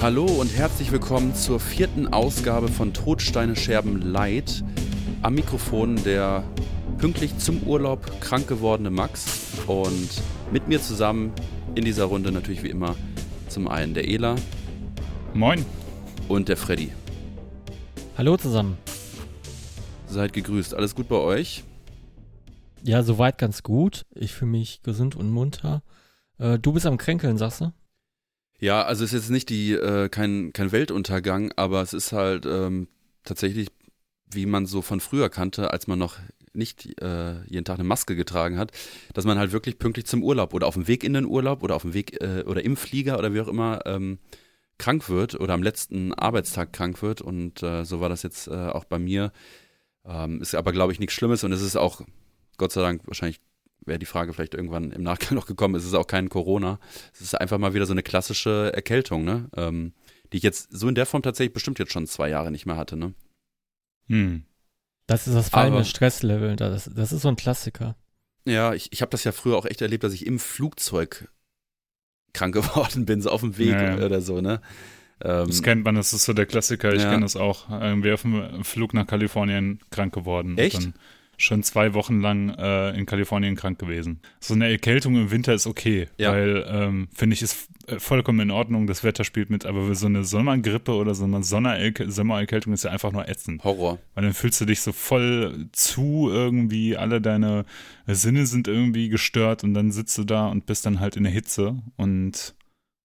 Hallo und herzlich willkommen zur vierten Ausgabe von Todsteine Scherben Light. Am Mikrofon der pünktlich zum Urlaub krank gewordene Max und mit mir zusammen in dieser Runde natürlich wie immer zum einen der Ela. Moin. Und der Freddy. Hallo zusammen. Seid gegrüßt. Alles gut bei euch? Ja, soweit ganz gut. Ich fühle mich gesund und munter. Äh, du bist am Kränkeln, sagst du? Ja, also es ist jetzt nicht die, äh, kein, kein Weltuntergang, aber es ist halt ähm, tatsächlich, wie man so von früher kannte, als man noch nicht äh, jeden Tag eine Maske getragen hat, dass man halt wirklich pünktlich zum Urlaub oder auf dem Weg in den Urlaub oder auf dem Weg äh, oder im Flieger oder wie auch immer ähm, krank wird oder am letzten Arbeitstag krank wird. Und äh, so war das jetzt äh, auch bei mir. Ähm, ist aber, glaube ich, nichts Schlimmes und es ist auch, Gott sei Dank, wahrscheinlich wäre die Frage vielleicht irgendwann im Nachgang noch gekommen, es ist auch kein Corona. Es ist einfach mal wieder so eine klassische Erkältung, ne? Ähm, die ich jetzt so in der Form tatsächlich bestimmt jetzt schon zwei Jahre nicht mehr hatte, ne? Hm. Das ist das fallende Stresslevel, das, das ist so ein Klassiker. Ja, ich, ich habe das ja früher auch echt erlebt, dass ich im Flugzeug krank geworden bin, so auf dem Weg ja, ja. oder so, ne? Ähm, das kennt man, das ist so der Klassiker, ich ja. kenne das auch. Irgendwie auf dem Flug nach Kalifornien krank geworden. Echt? Schon zwei Wochen lang äh, in Kalifornien krank gewesen. So eine Erkältung im Winter ist okay, ja. weil ähm, finde ich ist äh, vollkommen in Ordnung, das Wetter spielt mit, aber so eine Sommergrippe oder so eine Sommererkältung ist ja einfach nur ätzend. Horror. Weil dann fühlst du dich so voll zu irgendwie, alle deine Sinne sind irgendwie gestört und dann sitzt du da und bist dann halt in der Hitze und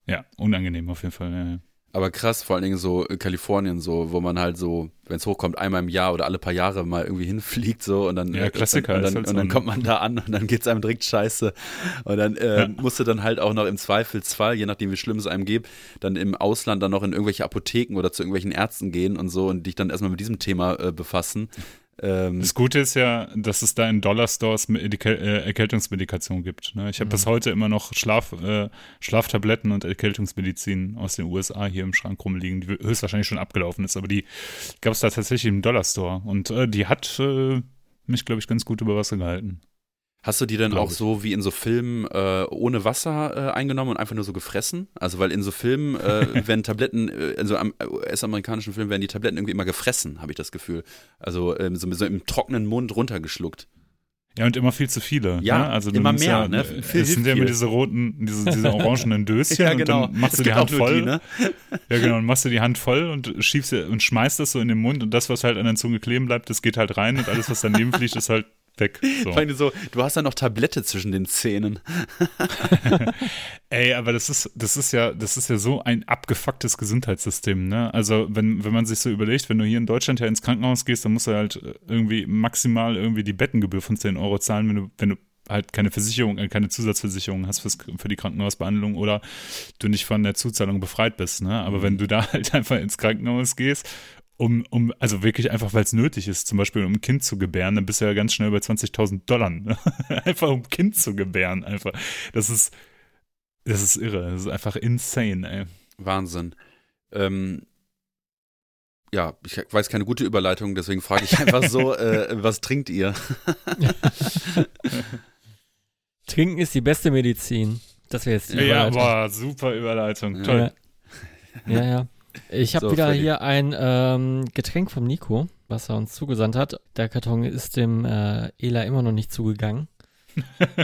ja, unangenehm auf jeden Fall. Ja. Aber krass, vor allen Dingen so in Kalifornien, so, wo man halt so, wenn es hochkommt, einmal im Jahr oder alle paar Jahre mal irgendwie hinfliegt, so und dann, ja, Klassiker, und dann, halt und dann kommt man da an und dann geht's einem direkt scheiße. Und dann äh, ja. musst du dann halt auch noch im Zweifelsfall, je nachdem wie schlimm es einem geht, dann im Ausland dann noch in irgendwelche Apotheken oder zu irgendwelchen Ärzten gehen und so und dich dann erstmal mit diesem Thema äh, befassen. Ähm, das Gute ist ja, dass es da in Dollar-Stores äh, Erkältungsmedikation gibt. Ne? Ich habe mhm. bis heute immer noch Schlaf, äh, Schlaftabletten und Erkältungsmedizin aus den USA hier im Schrank rumliegen, die höchstwahrscheinlich schon abgelaufen ist, aber die gab es da tatsächlich im Dollar-Store. Und äh, die hat äh, mich, glaube ich, ganz gut über Wasser gehalten. Hast du die dann auch so wie in so Filmen äh, ohne Wasser äh, eingenommen und einfach nur so gefressen? Also weil in so Filmen äh, werden Tabletten, äh, also am US-amerikanischen Filmen werden die Tabletten irgendwie immer gefressen, habe ich das Gefühl. Also ähm, so, so, im trockenen Mund runtergeschluckt. Ja, und immer viel zu viele. Ja, ne? also immer mehr. Ja, ne? Viel es sind ja immer diese roten, diese, diese orangenen Döschen ja, genau. und dann machst das du die Hand voll. Die, ne? Ja, genau, und machst du die Hand voll und schiebst und schmeißt das so in den Mund und das, was halt an der Zunge kleben bleibt, das geht halt rein und alles, was daneben fliegt, ist halt weg. So. so, du hast ja noch Tablette zwischen den Zähnen. Ey, aber das ist, das ist ja, das ist ja so ein abgefucktes Gesundheitssystem, ne? Also, wenn, wenn man sich so überlegt, wenn du hier in Deutschland ja ins Krankenhaus gehst, dann musst du halt irgendwie maximal irgendwie die Bettengebühr von 10 Euro zahlen, wenn du, wenn du halt keine Versicherung, äh, keine Zusatzversicherung hast fürs, für die Krankenhausbehandlung oder du nicht von der Zuzahlung befreit bist. Ne? Aber wenn du da halt einfach ins Krankenhaus gehst um, um, also wirklich einfach, weil es nötig ist, zum Beispiel um ein Kind zu gebären, dann bist du ja ganz schnell bei 20.000 Dollar. Ne? einfach um ein Kind zu gebären, einfach. Das ist, das ist irre. Das ist einfach insane, ey. Wahnsinn. Ähm, ja, ich weiß keine gute Überleitung, deswegen frage ich einfach so, äh, was trinkt ihr? Trinken ist die beste Medizin. Das wäre jetzt die Überleitung. Ja, boah, super Überleitung. Toll. Ja, ja. Ich habe so, wieder hier ein ähm, Getränk vom Nico, was er uns zugesandt hat. Der Karton ist dem äh, Ela immer noch nicht zugegangen.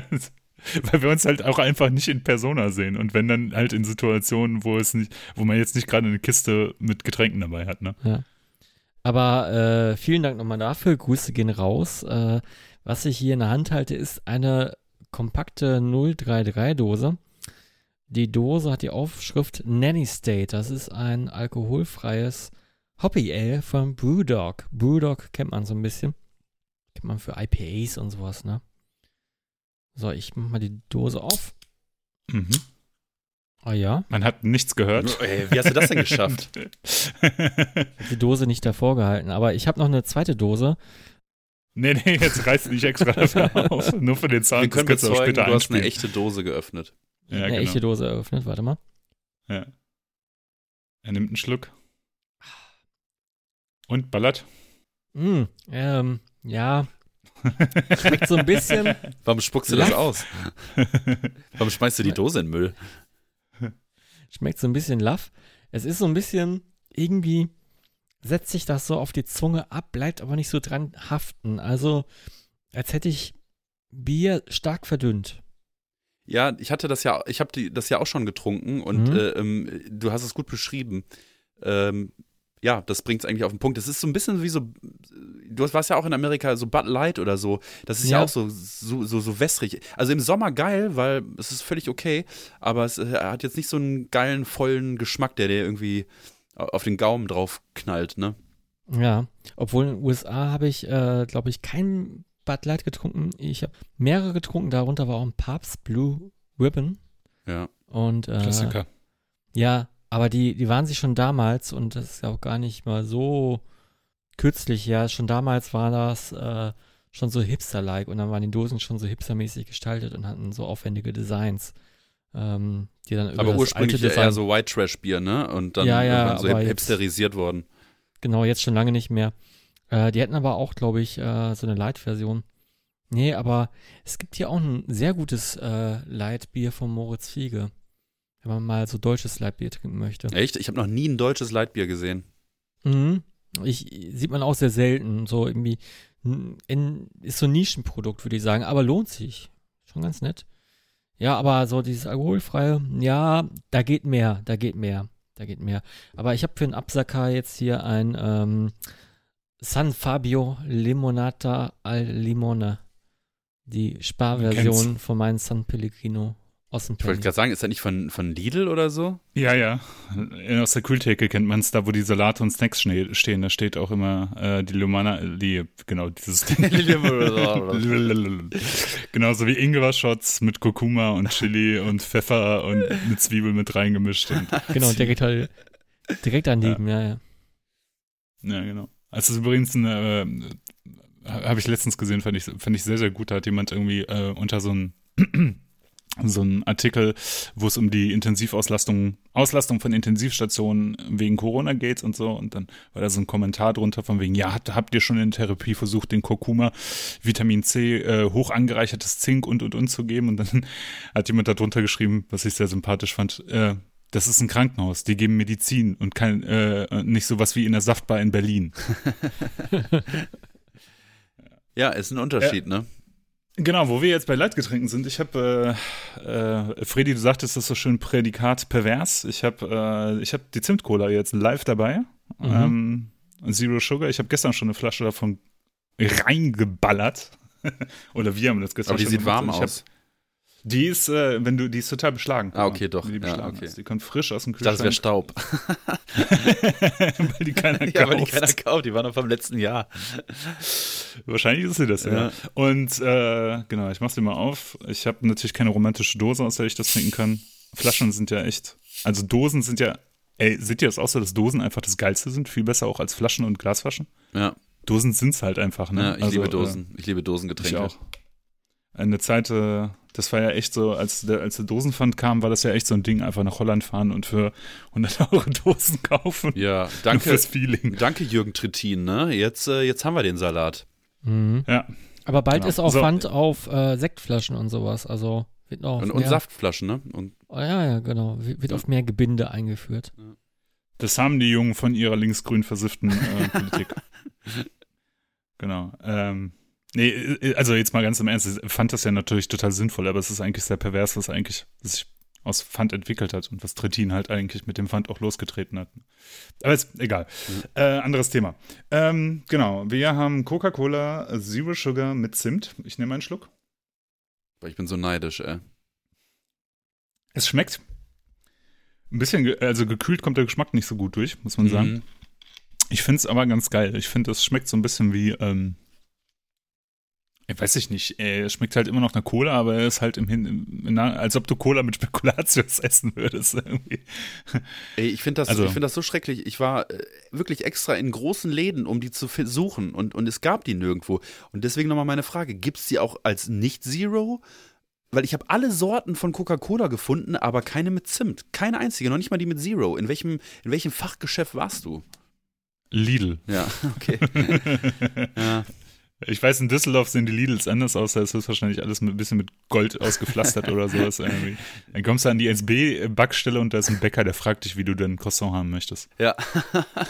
Weil wir uns halt auch einfach nicht in Persona sehen und wenn dann halt in Situationen, wo es nicht, wo man jetzt nicht gerade eine Kiste mit Getränken dabei hat, ne? Ja. Aber äh, vielen Dank nochmal dafür. Grüße gehen raus. Äh, was ich hier in der Hand halte, ist eine kompakte 033-Dose. Die Dose hat die Aufschrift Nanny State. Das ist ein alkoholfreies Hoppy Ale von Brewdog. Brewdog kennt man so ein bisschen. Kennt man für IPAs und sowas, ne? So, ich mach mal die Dose auf. Mhm. Oh ja. Man hat nichts gehört. Ey, wie hast du das denn geschafft? die Dose nicht davor gehalten. Aber ich habe noch eine zweite Dose. Nee, nee, jetzt reißt du nicht extra dafür auf. Nur für den Zahn. Wir können bezeugen, du hast eine echte Dose geöffnet. Ja, eine genau. echte Dose eröffnet. Warte mal. Ja. Er nimmt einen Schluck. Und ballert. Mm, ähm, ja. Schmeckt so ein bisschen. Warum spuckst du das aus? Warum schmeißt du die Dose in Müll? Schmeckt so ein bisschen laff. es ist so ein bisschen irgendwie setzt sich das so auf die Zunge ab, bleibt aber nicht so dran haften. Also, als hätte ich Bier stark verdünnt. Ja, ich hatte das ja, ich habe das ja auch schon getrunken und Mhm. äh, ähm, du hast es gut beschrieben. Ähm, ja, das bringt es eigentlich auf den Punkt. Das ist so ein bisschen wie so, du warst ja auch in Amerika so Bud Light oder so. Das ist ja, Ja. auch so, so, so, so wässrig. Also im Sommer geil, weil es ist völlig okay, aber es äh, hat jetzt nicht so einen geilen, vollen Geschmack, der dir irgendwie auf den Gaumen drauf knallt, ne? Ja, obwohl in den USA habe ich, äh, glaube ich, kein Bud Light getrunken. Ich habe mehrere getrunken, darunter war auch ein Papst Blue Ribbon. Ja. Und äh, Klassiker. ja, aber die, die waren sich schon damals und das ist ja auch gar nicht mal so kürzlich, ja, schon damals war das äh, schon so hipster-like und dann waren die Dosen schon so hipstermäßig gestaltet und hatten so aufwendige Designs, ähm, die dann Aber das ursprünglich ja Design eher so White Trash Bier, ne? Und dann Ja, ja, so aber hip- jetzt- hipsterisiert worden. Genau, jetzt schon lange nicht mehr. Äh, die hätten aber auch, glaube ich, äh, so eine Light-Version. Nee, aber es gibt hier auch ein sehr gutes äh, Light-Bier von Moritz Fiege. Wenn man mal so deutsches Light-Bier trinken möchte. Echt? Ich habe noch nie ein deutsches Leitbier gesehen. Mhm. Ich, sieht man auch sehr selten. So irgendwie, in, ist so ein Nischenprodukt, würde ich sagen, aber lohnt sich. Schon ganz nett. Ja, aber so dieses alkoholfreie, ja, da geht mehr, da geht mehr, da geht mehr. Aber ich habe für einen Absacker jetzt hier ein ähm, San Fabio Limonata al Limone. Die Sparversion von meinem San Pellegrino aus dem Ich wollte gerade sagen, ist das nicht von, von Lidl oder so? Ja, ja. Aus der Kühltheke kennt man es, da wo die Salate und Snacks stehen, da steht auch immer äh, die Lumana, die, genau, dieses Genauso wie Ingwer-Shots mit Kurkuma und Chili und Pfeffer und eine Zwiebel mit reingemischt. Und, Genau, der geht halt direkt daneben, ja, ja. ja, genau. Also übrigens ein, äh, habe ich letztens gesehen, fand ich, fand ich sehr, sehr gut. Da hat jemand irgendwie äh, unter so ein so ein Artikel, wo es um die Intensivauslastung, Auslastung von Intensivstationen wegen Corona geht und so. Und dann war da so ein Kommentar drunter von wegen, ja, habt, habt ihr schon in Therapie versucht, den Kurkuma, Vitamin C, äh, hoch angereichertes Zink und und und zu geben? Und dann hat jemand da drunter geschrieben, was ich sehr sympathisch fand, äh, das ist ein Krankenhaus, die geben Medizin und kein, äh, nicht sowas wie in der Saftbar in Berlin. Ja, ist ein Unterschied, ne? Genau, wo wir jetzt bei Leitgetränken sind, ich habe, äh, äh, Freddy, du sagtest das so schön Prädikat pervers. Ich habe äh, ich hab die Zimtcola jetzt live dabei. Mhm. Ähm, Zero Sugar. Ich habe gestern schon eine Flasche davon reingeballert. Oder wir haben das gestern Aber die schon sieht gemacht. warm ich hab- aus. Die ist, äh, wenn du, die ist total beschlagen. Ah, okay, doch. Die Ja, beschlagen okay. ist. Die kommt frisch aus dem dachte, das wäre Kühlschrank. Staub. weil die keiner Ja, weil die kauft. keiner kauft. Die war noch vom letzten Jahr. Wahrscheinlich ist sie das, ja. Ja. Und äh, genau, ich mach sie mal auf. Ich habe natürlich keine romantische Dose, aus der ich das trinken kann. Flaschen sind ja echt, also Dosen sind ja, ey, seht ihr das auch so, dass Dosen einfach das Geilste sind? Viel besser auch als Flaschen und Glasflaschen? Ja, Dosen sind's halt einfach, ne? ja ich Also, liebe äh, Dosen. ich liebe Dosengetränke. Ich auch. Eine Zeit, äh, das war ja echt so, als der, als der Dosenpfand kam, war das ja echt so ein Ding, einfach nach Holland fahren und für 100 Euro Dosen kaufen. Ja, danke. Fürs Feeling. Danke, Jürgen Trittin, ne? Jetzt, äh, jetzt haben wir den Salat. Mhm. Ja. Aber bald Genau. ist auch So. Pfand auf äh, Sektflaschen und sowas. Also wird noch auf Und, und Saftflaschen, ne? Und Oh, ja, ja, genau. Wird wird auf mehr Gebinde eingeführt. Das haben die Jungen von ihrer linksgrün versifften äh, Politik. genau. Ähm, nee, äh, also jetzt mal ganz im Ernst, ich fand das ja natürlich total sinnvoll, aber es ist eigentlich sehr pervers, was eigentlich sich aus Pfand entwickelt hat und was Trittin halt eigentlich mit dem Pfand auch losgetreten hat. Aber ist egal. Äh, anderes Thema. Ähm, genau, wir haben Coca-Cola Zero Sugar mit Zimt. Ich nehme einen Schluck. ich bin so neidisch, ey. Es schmeckt. Ein bisschen, also gekühlt kommt der Geschmack nicht so gut durch, muss man sagen. Mhm. Ich finde es aber ganz geil. Ich finde, es schmeckt so ein bisschen wie, ähm, weiß ich nicht, äh, schmeckt halt immer noch nach Cola, aber er ist halt im Hin, als ob du Cola mit Spekulatius essen würdest irgendwie. Ey, ich finde das, Also- ich find das so schrecklich. Ich war äh, wirklich extra in großen Läden, um die zu suchen und, und es gab die nirgendwo. Und deswegen nochmal meine Frage, gibt es die auch als Nicht-Zero? Weil ich habe alle Sorten von Coca-Cola gefunden, aber keine mit Zimt. Keine einzige, noch nicht mal die mit Zero. In welchem, in welchem Fachgeschäft warst du? Lidl. Ja, okay. ja. Ich weiß, in Düsseldorf sehen die Lidls anders aus, da ist wahrscheinlich alles mit, ein bisschen mit Gold ausgepflastert oder sowas irgendwie. Dann kommst du an die SB-Backstelle und da ist ein Bäcker, der fragt dich, wie du dein Croissant haben möchtest. Ja.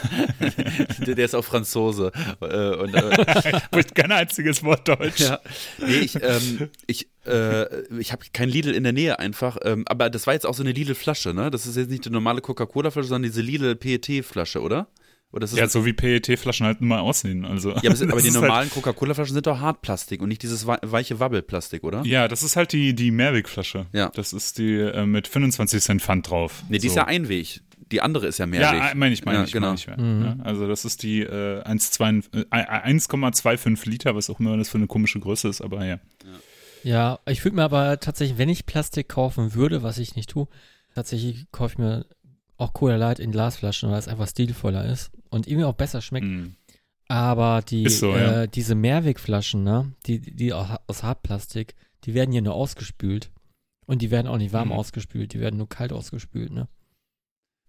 der, der ist auch Franzose. Äh, und, äh, Spricht kein einziges Wort Deutsch. ja. Nee, ich, ähm, ich, äh, ich habe kein Lidl in der Nähe einfach, ähm, aber das war jetzt auch so eine Lidl-Flasche, ne? Das ist jetzt nicht die normale Coca-Cola-Flasche, sondern diese Lidl-PET-Flasche, oder? Oder ist das Ja, so wie PET-Flaschen halt mal aussehen. Also, Ja, aber, aber die ist normalen Coca-Cola-Flaschen sind doch Hartplastik und nicht dieses wei- weiche Wabbelplastik, oder? Halt, ja, das ist halt die, die Mehrwegflasche. Ja. Das ist die äh, mit 25 Cent Pfand drauf. Nee, die ist So. ja Einweg. Die andere ist ja Mehrweg. Ja, meine ich, meine Ja, ich, genau. meine ich. Ja. Mhm. Ja, also das ist die äh, 1,2 äh, 1,25 Liter, was auch immer das für eine komische Größe ist, aber ja. Ja, ich würde mir aber tatsächlich, wenn ich Plastik kaufen würde, was ich nicht tue, tatsächlich kaufe ich mir auch Cola Light in Glasflaschen, weil es einfach stilvoller ist und irgendwie auch besser schmeckt. Mhm. Aber die, so, äh, ja. diese Mehrwegflaschen, ne, die, die aus Hartplastik, die werden hier nur ausgespült. Und die werden auch nicht warm Mhm. ausgespült, die werden nur kalt ausgespült, ne?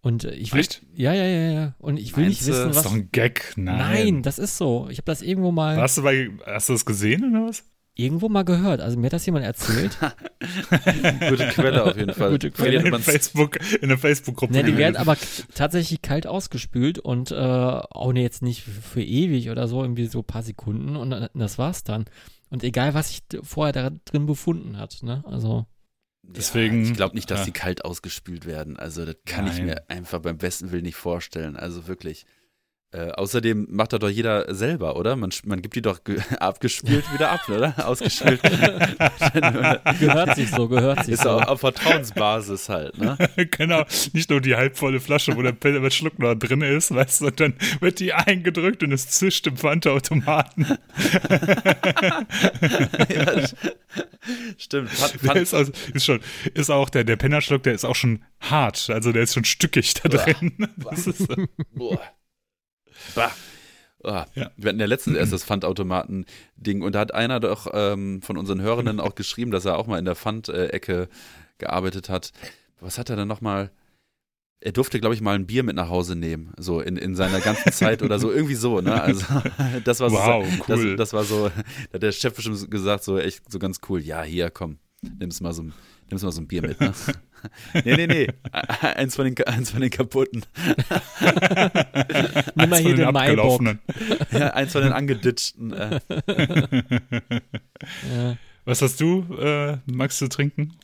Und äh, ich will. Echt? Ja, ja, ja, ja. Und ich will Meinst nicht wissen, Das ist was. doch ein Gag. Nein. Nein, das ist so. Ich habe das irgendwo mal Warst du bei, hast du das gesehen oder was? Irgendwo mal gehört. Also mir hat das jemand erzählt. Gute Quelle auf jeden Fall. Gute Quelle. In Facebook, in der Facebook-Gruppe. Ne, die werden aber tatsächlich kalt ausgespült und äh, auch ne, jetzt nicht für, ewig oder so, irgendwie so ein paar Sekunden und dann- das war's dann. Und egal, was sich vorher da drin befunden hat, ne? Also, Deswegen- Ja, ich glaube nicht, dass ja. die kalt ausgespült werden. Also, das kann ich Nein. mir einfach beim besten Willen nicht vorstellen. Also wirklich. Äh, außerdem macht doch jeder selber, oder? Man, man gibt die doch ge- abgespült wieder ab, oder? Ausgespült. gehört sich so, gehört sich Ist so. auch auf Vertrauensbasis halt, ne? genau, nicht nur die halbvolle Flasche, wo der Pille mit Schluck noch drin ist, weißt du, und dann wird die eingedrückt und es zischt im Pfandautomaten. ja, stimmt. Fand, Der fand, ist, also, ist schon, ist auch der, der Pennerschluck, der ist auch schon hart, also der ist schon stückig da drin. Das ist, Boah. Bah. Ah, Ja. Wir hatten ja letztens erst das Pfandautomaten-Ding und da hat einer doch ähm, von unseren Hörenden auch geschrieben, dass er auch mal in der Pfand-Ecke gearbeitet hat. Was hat er denn nochmal? Er durfte, glaube ich, mal ein Bier mit nach Hause nehmen, so in, in seiner ganzen Zeit oder so, irgendwie so, ne? Also, das war so, Wow, cool. das, das war so, da hat der Chef bestimmt gesagt, so echt so ganz cool, ja, hier, komm, nimm's mal so, nimm's mal so ein Bier mit, ne? nee, nee, nee, eins von den, eins von den kaputten. Nimm mal eins hier von den den Maibock. abgelaufenen. Ja, eins von den angeditschten. Äh. Ja. Was hast du, äh, magst du trinken?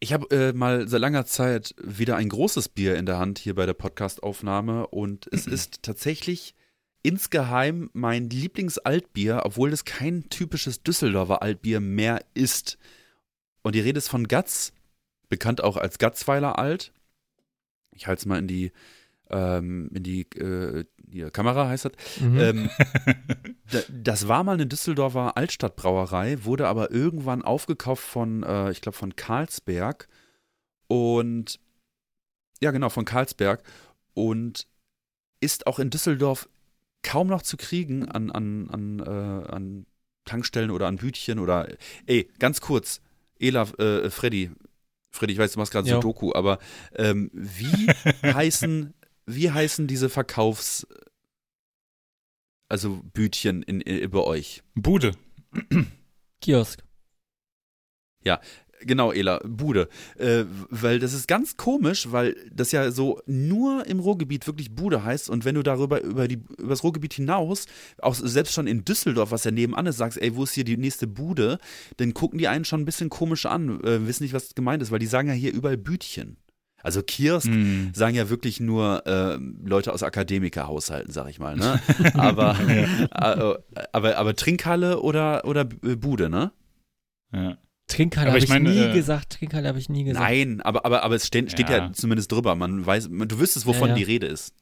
Ich habe äh, mal seit langer Zeit wieder ein großes Bier in der Hand hier bei der Podcast-Aufnahme und es ist tatsächlich insgeheim mein Lieblingsaltbier, obwohl es kein typisches Düsseldorfer Altbier mehr ist. Und die Rede ist von Gatz, bekannt auch als Gatzweiler Alt. Ich halte es mal in die, ähm, in die äh, hier, Kamera, heißt das. Mhm. Ähm, da- das war mal eine Düsseldorfer Altstadtbrauerei, wurde aber irgendwann aufgekauft von, äh, ich glaube, von Karlsberg. Und ja, genau, von Karlsberg. Und ist auch in Düsseldorf kaum noch zu kriegen an, an, an, äh, an Tankstellen oder an Bütchen oder. Ey, ganz kurz, Ela, äh, Freddy. Freddy, ich weiß, du machst gerade so Jo. Doku, aber ähm, wie heißen, wie heißen diese Verkaufs, also Bütchen in, in, bei euch? Bude. Kiosk. Genau, Ela, Bude. Äh, weil das ist ganz komisch, weil das ja so nur im Ruhrgebiet wirklich Bude heißt und wenn du darüber über, die, über das Ruhrgebiet hinaus, auch selbst schon in Düsseldorf, was ja nebenan ist, sagst, ey, wo ist hier die nächste Bude, dann gucken die einen schon ein bisschen komisch an, äh, wissen nicht, was gemeint ist, weil die sagen ja hier überall Bütchen. Also Kiosk Mm. sagen ja wirklich nur äh, Leute aus Akademikerhaushalten, sag ich mal, ne? Aber, äh, aber, aber Trinkhalle oder, oder Bude, ne? Ja. Trinkhalle habe ich ich, meine, nie äh, gesagt. Trinkhalle habe ich nie gesagt. Nein, aber, aber, aber es steht, steht ja. Ja. zumindest drüber. Man weiß, man, du wüsstest, wovon Ja, ja. die Rede ist.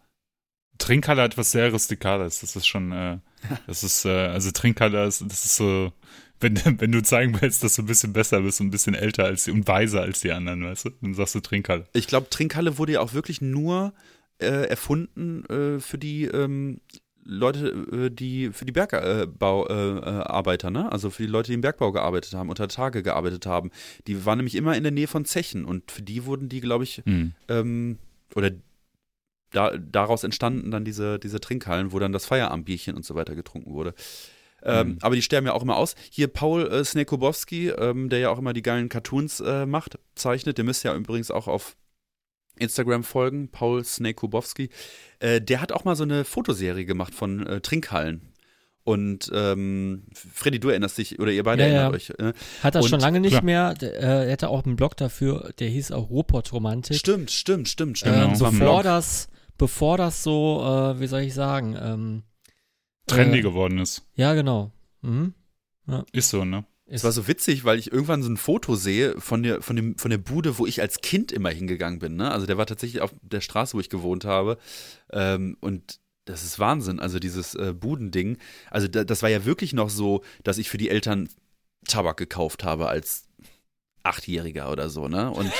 Trinkhalle hat was sehr Rustikales. Das ist schon, äh, das ist, äh, also Trinkhalle, ist, das ist so, wenn, wenn du zeigen willst, dass du ein bisschen besser bist und ein bisschen älter als die und weiser als die anderen, weißt du, dann sagst du Trinkhalle. Ich glaube, Trinkhalle wurde ja auch wirklich nur äh, erfunden äh, für die ähm, Leute, äh, die für die Bergbauarbeiter, äh, äh, ne? Also für die Leute, die im Bergbau gearbeitet haben, unter Tage gearbeitet haben. Die waren nämlich immer in der Nähe von Zechen und für die wurden die, glaube ich, Hm. ähm, oder da, daraus entstanden dann diese, diese Trinkhallen, wo dann das Feierabendbierchen und so weiter getrunken wurde. Ähm, Mhm. Aber die sterben ja auch immer aus. Hier Paul äh, Snekobowski, ähm, der ja auch immer die geilen Cartoons äh, macht, zeichnet, der müsste ja übrigens auch auf Instagram folgen, Paul Snekobowski. Äh, der hat auch mal so eine Fotoserie gemacht von äh, Trinkhallen. Und ähm, Freddy, du erinnerst dich, oder ihr beide Ja, ja. erinnert euch. Äh, Hat er Und- schon lange nicht Klar. mehr. Äh, er hatte auch einen Blog dafür, der hieß auch Ruhrpott-Romantik. stimmt, stimmt, stimmt, stimmt. Genau. Ähm, Das war ein bevor das, bevor das so, äh, wie soll ich sagen, ähm, Trendy äh, geworden ist. Ja, genau. Mhm. Ist so, ne? Es war so witzig, weil ich irgendwann so ein Foto sehe von der, von, dem, von der Bude, wo ich als Kind immer hingegangen bin. Ne? Also der war tatsächlich auf der Straße, wo ich gewohnt habe. Ähm, und das ist Wahnsinn. Also dieses äh, Budending. Also da, das war ja wirklich noch so, dass ich für die Eltern Tabak gekauft habe als Achtjähriger oder so, ne? Und,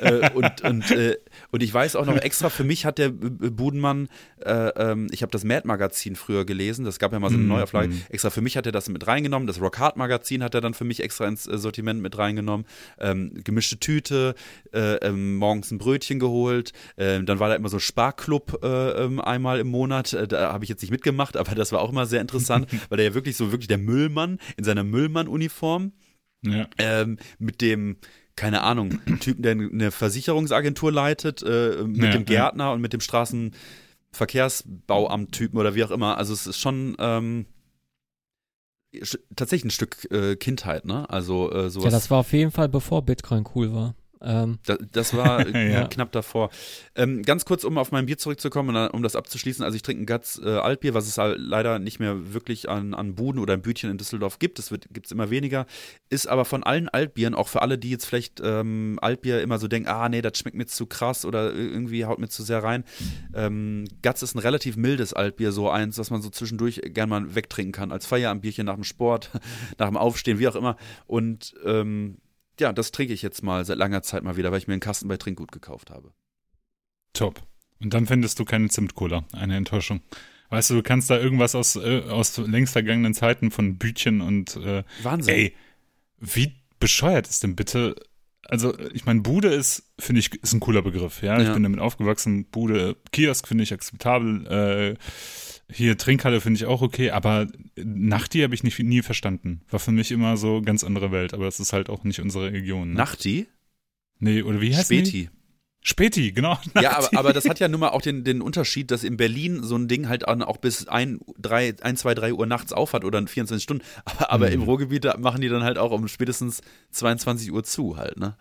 äh, und, und, äh, und ich weiß auch noch extra, für mich hat der Budenmann, äh, ähm, ich habe das Mad-Magazin früher gelesen, das gab ja mal so eine Mm, Neuauflage, mm. extra für mich hat er das mit reingenommen, das Rock Hard Magazin hat er dann für mich extra ins äh, Sortiment mit reingenommen, ähm, gemischte Tüte, äh, ähm, morgens ein Brötchen geholt, ähm, dann war da immer so Sparklub äh, einmal im Monat, da habe ich jetzt nicht mitgemacht, aber das war auch immer sehr interessant, weil der ja wirklich so wirklich der Müllmann in seiner Müllmann-Uniform Ja. ähm, mit dem, keine Ahnung, Typen, der eine Versicherungsagentur leitet, äh, mit Ja, dem ja. Gärtner und mit dem Straßenverkehrsbauamt-Typen oder wie auch immer. Also es ist schon ähm, tatsächlich ein Stück äh, Kindheit, ne? Also äh, sowas. Ja, das war auf jeden Fall bevor Bitcoin cool war. Ähm, Da- Das war äh, Ja. knapp davor. Ähm, ganz kurz, um auf mein Bier zurückzukommen und dann, um das abzuschließen. Also ich trinke ein Gatz äh, Altbier, was es halt leider nicht mehr wirklich an, an Buden oder in Bütchen in Düsseldorf gibt. Es gibt es immer weniger. Ist aber von allen Altbieren, auch für alle, die jetzt vielleicht ähm, Altbier immer so denken, ah nee, das schmeckt mir zu krass oder irgendwie haut mir zu sehr rein. Ähm, Gatz ist ein relativ mildes Altbier, so eins, was man so zwischendurch gern mal wegtrinken kann. Als Feierabendbierchen nach dem Sport, nach dem Aufstehen, wie auch immer. Und ähm, ja, das trinke ich jetzt mal seit langer Zeit mal wieder, weil ich mir einen Kasten bei Trinkgut gekauft habe. Top. Und dann findest du keine Zimtcola. Eine Enttäuschung. Weißt du, du kannst da irgendwas aus, äh, aus längst vergangenen Zeiten von Bütchen und äh, Wahnsinn. ey, wie bescheuert ist denn bitte? Also, ich meine, Bude ist, finde ich, ist ein cooler Begriff, ja. Ich Ja. bin damit aufgewachsen. Bude, Kiosk finde ich akzeptabel. Äh, hier Trinkhalle finde ich auch okay, aber Nachti habe ich nicht, nie verstanden. War für mich immer so ganz andere Welt, aber das ist halt auch nicht unsere Region. Ne? Nachti? Nee, oder wie heißt Die? Späti. Genau. Ja, aber, aber das hat ja nun mal auch den, den Unterschied, dass in Berlin so ein Ding halt auch bis ein, drei, ein, zwei, drei Uhr nachts auf hat oder 24 Stunden. Aber, aber Mhm. im Ruhrgebiet machen die dann halt auch um spätestens 22 Uhr zu halt, ne?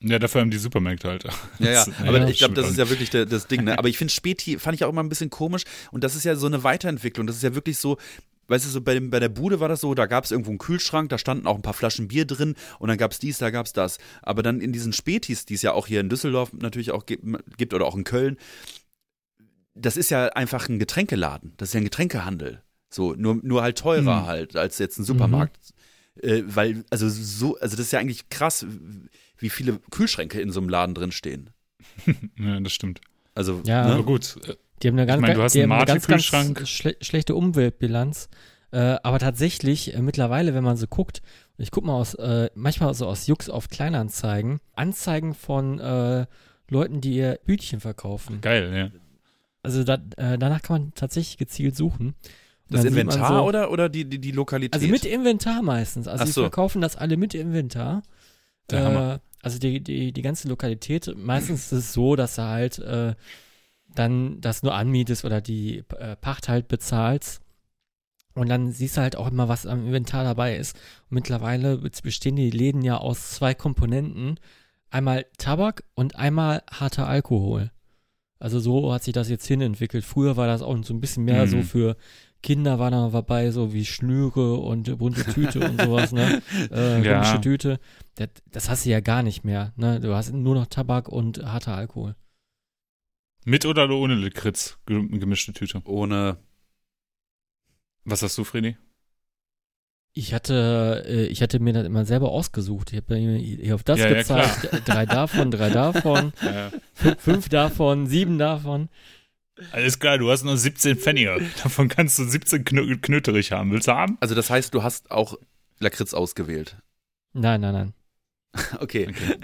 Ja, dafür haben die Supermärkte halt. Ja, ja, aber ja, ich glaube, das ist ja wirklich der, das Ding, ne? Aber ich finde Späti fand ich auch immer ein bisschen komisch und das ist ja so eine Weiterentwicklung. Das ist ja wirklich so, weißt du, so bei, dem, bei der Bude war das so, da gab es irgendwo einen Kühlschrank, da standen auch ein paar Flaschen Bier drin und dann gab es dies, da gab es das. Aber dann in diesen Spätis, die es ja auch hier in Düsseldorf natürlich auch gibt, gibt oder auch in Köln, das ist ja einfach ein Getränkeladen. Das ist ja ein Getränkehandel. So, nur, nur halt teurer Mhm. halt als jetzt ein Supermarkt. Äh, weil, also so, also das ist ja eigentlich krass, wie viele Kühlschränke in so einem Laden drin stehen. Ja, das stimmt. Also, Ja. Aber ne? gut, äh, Die haben eine ganz, meine, du hast die einen haben eine ganz, ganz schle schlechte Umweltbilanz. Äh, aber tatsächlich, äh, mittlerweile, wenn man so guckt, ich guck mal aus, äh, manchmal so aus Jux auf Kleinanzeigen, Anzeigen von äh, Leuten, die ihr Bütchen verkaufen. geil, ja. Also da, äh, danach kann man tatsächlich gezielt suchen. Und das Inventar so, oder, oder die, die, die Lokalität? Also mit Inventar meistens. Also Ach die so. verkaufen das alle mit Inventar. Äh, also die, die, die ganze Lokalität, meistens ist es so, dass du halt äh, dann das nur anmietest oder die äh, Pacht halt bezahlst. Und dann siehst du halt auch immer, was am Inventar dabei ist. Und mittlerweile bestehen die Läden ja aus zwei Komponenten. Einmal Tabak und einmal harter Alkohol. Also so hat sich das jetzt hinentwickelt. Früher war das auch so ein bisschen mehr Mhm. so für Kinder war da noch dabei, so wie Schnüre und bunte Tüte und sowas, ne? Äh, Ja. Tüte. Das, das hast du ja gar nicht mehr, ne? Du hast nur noch Tabak und harter Alkohol. Mit oder ohne Lakritz, ge- gemischte Tüte. Ohne. Was hast du, Freddy? Ich hatte, äh, ich hatte mir das immer selber ausgesucht. Ich habe mir hier auf das Ja, ja, gezeigt. drei davon, drei davon, Ja. fünf, fünf davon, sieben davon. Alles klar, du hast nur 17 Pfennige. Davon kannst du 17 Knö Knöterich haben. Willst du haben? Also, das heißt, du hast auch Lakritz ausgewählt. Nein, nein, nein. Okay. Okay.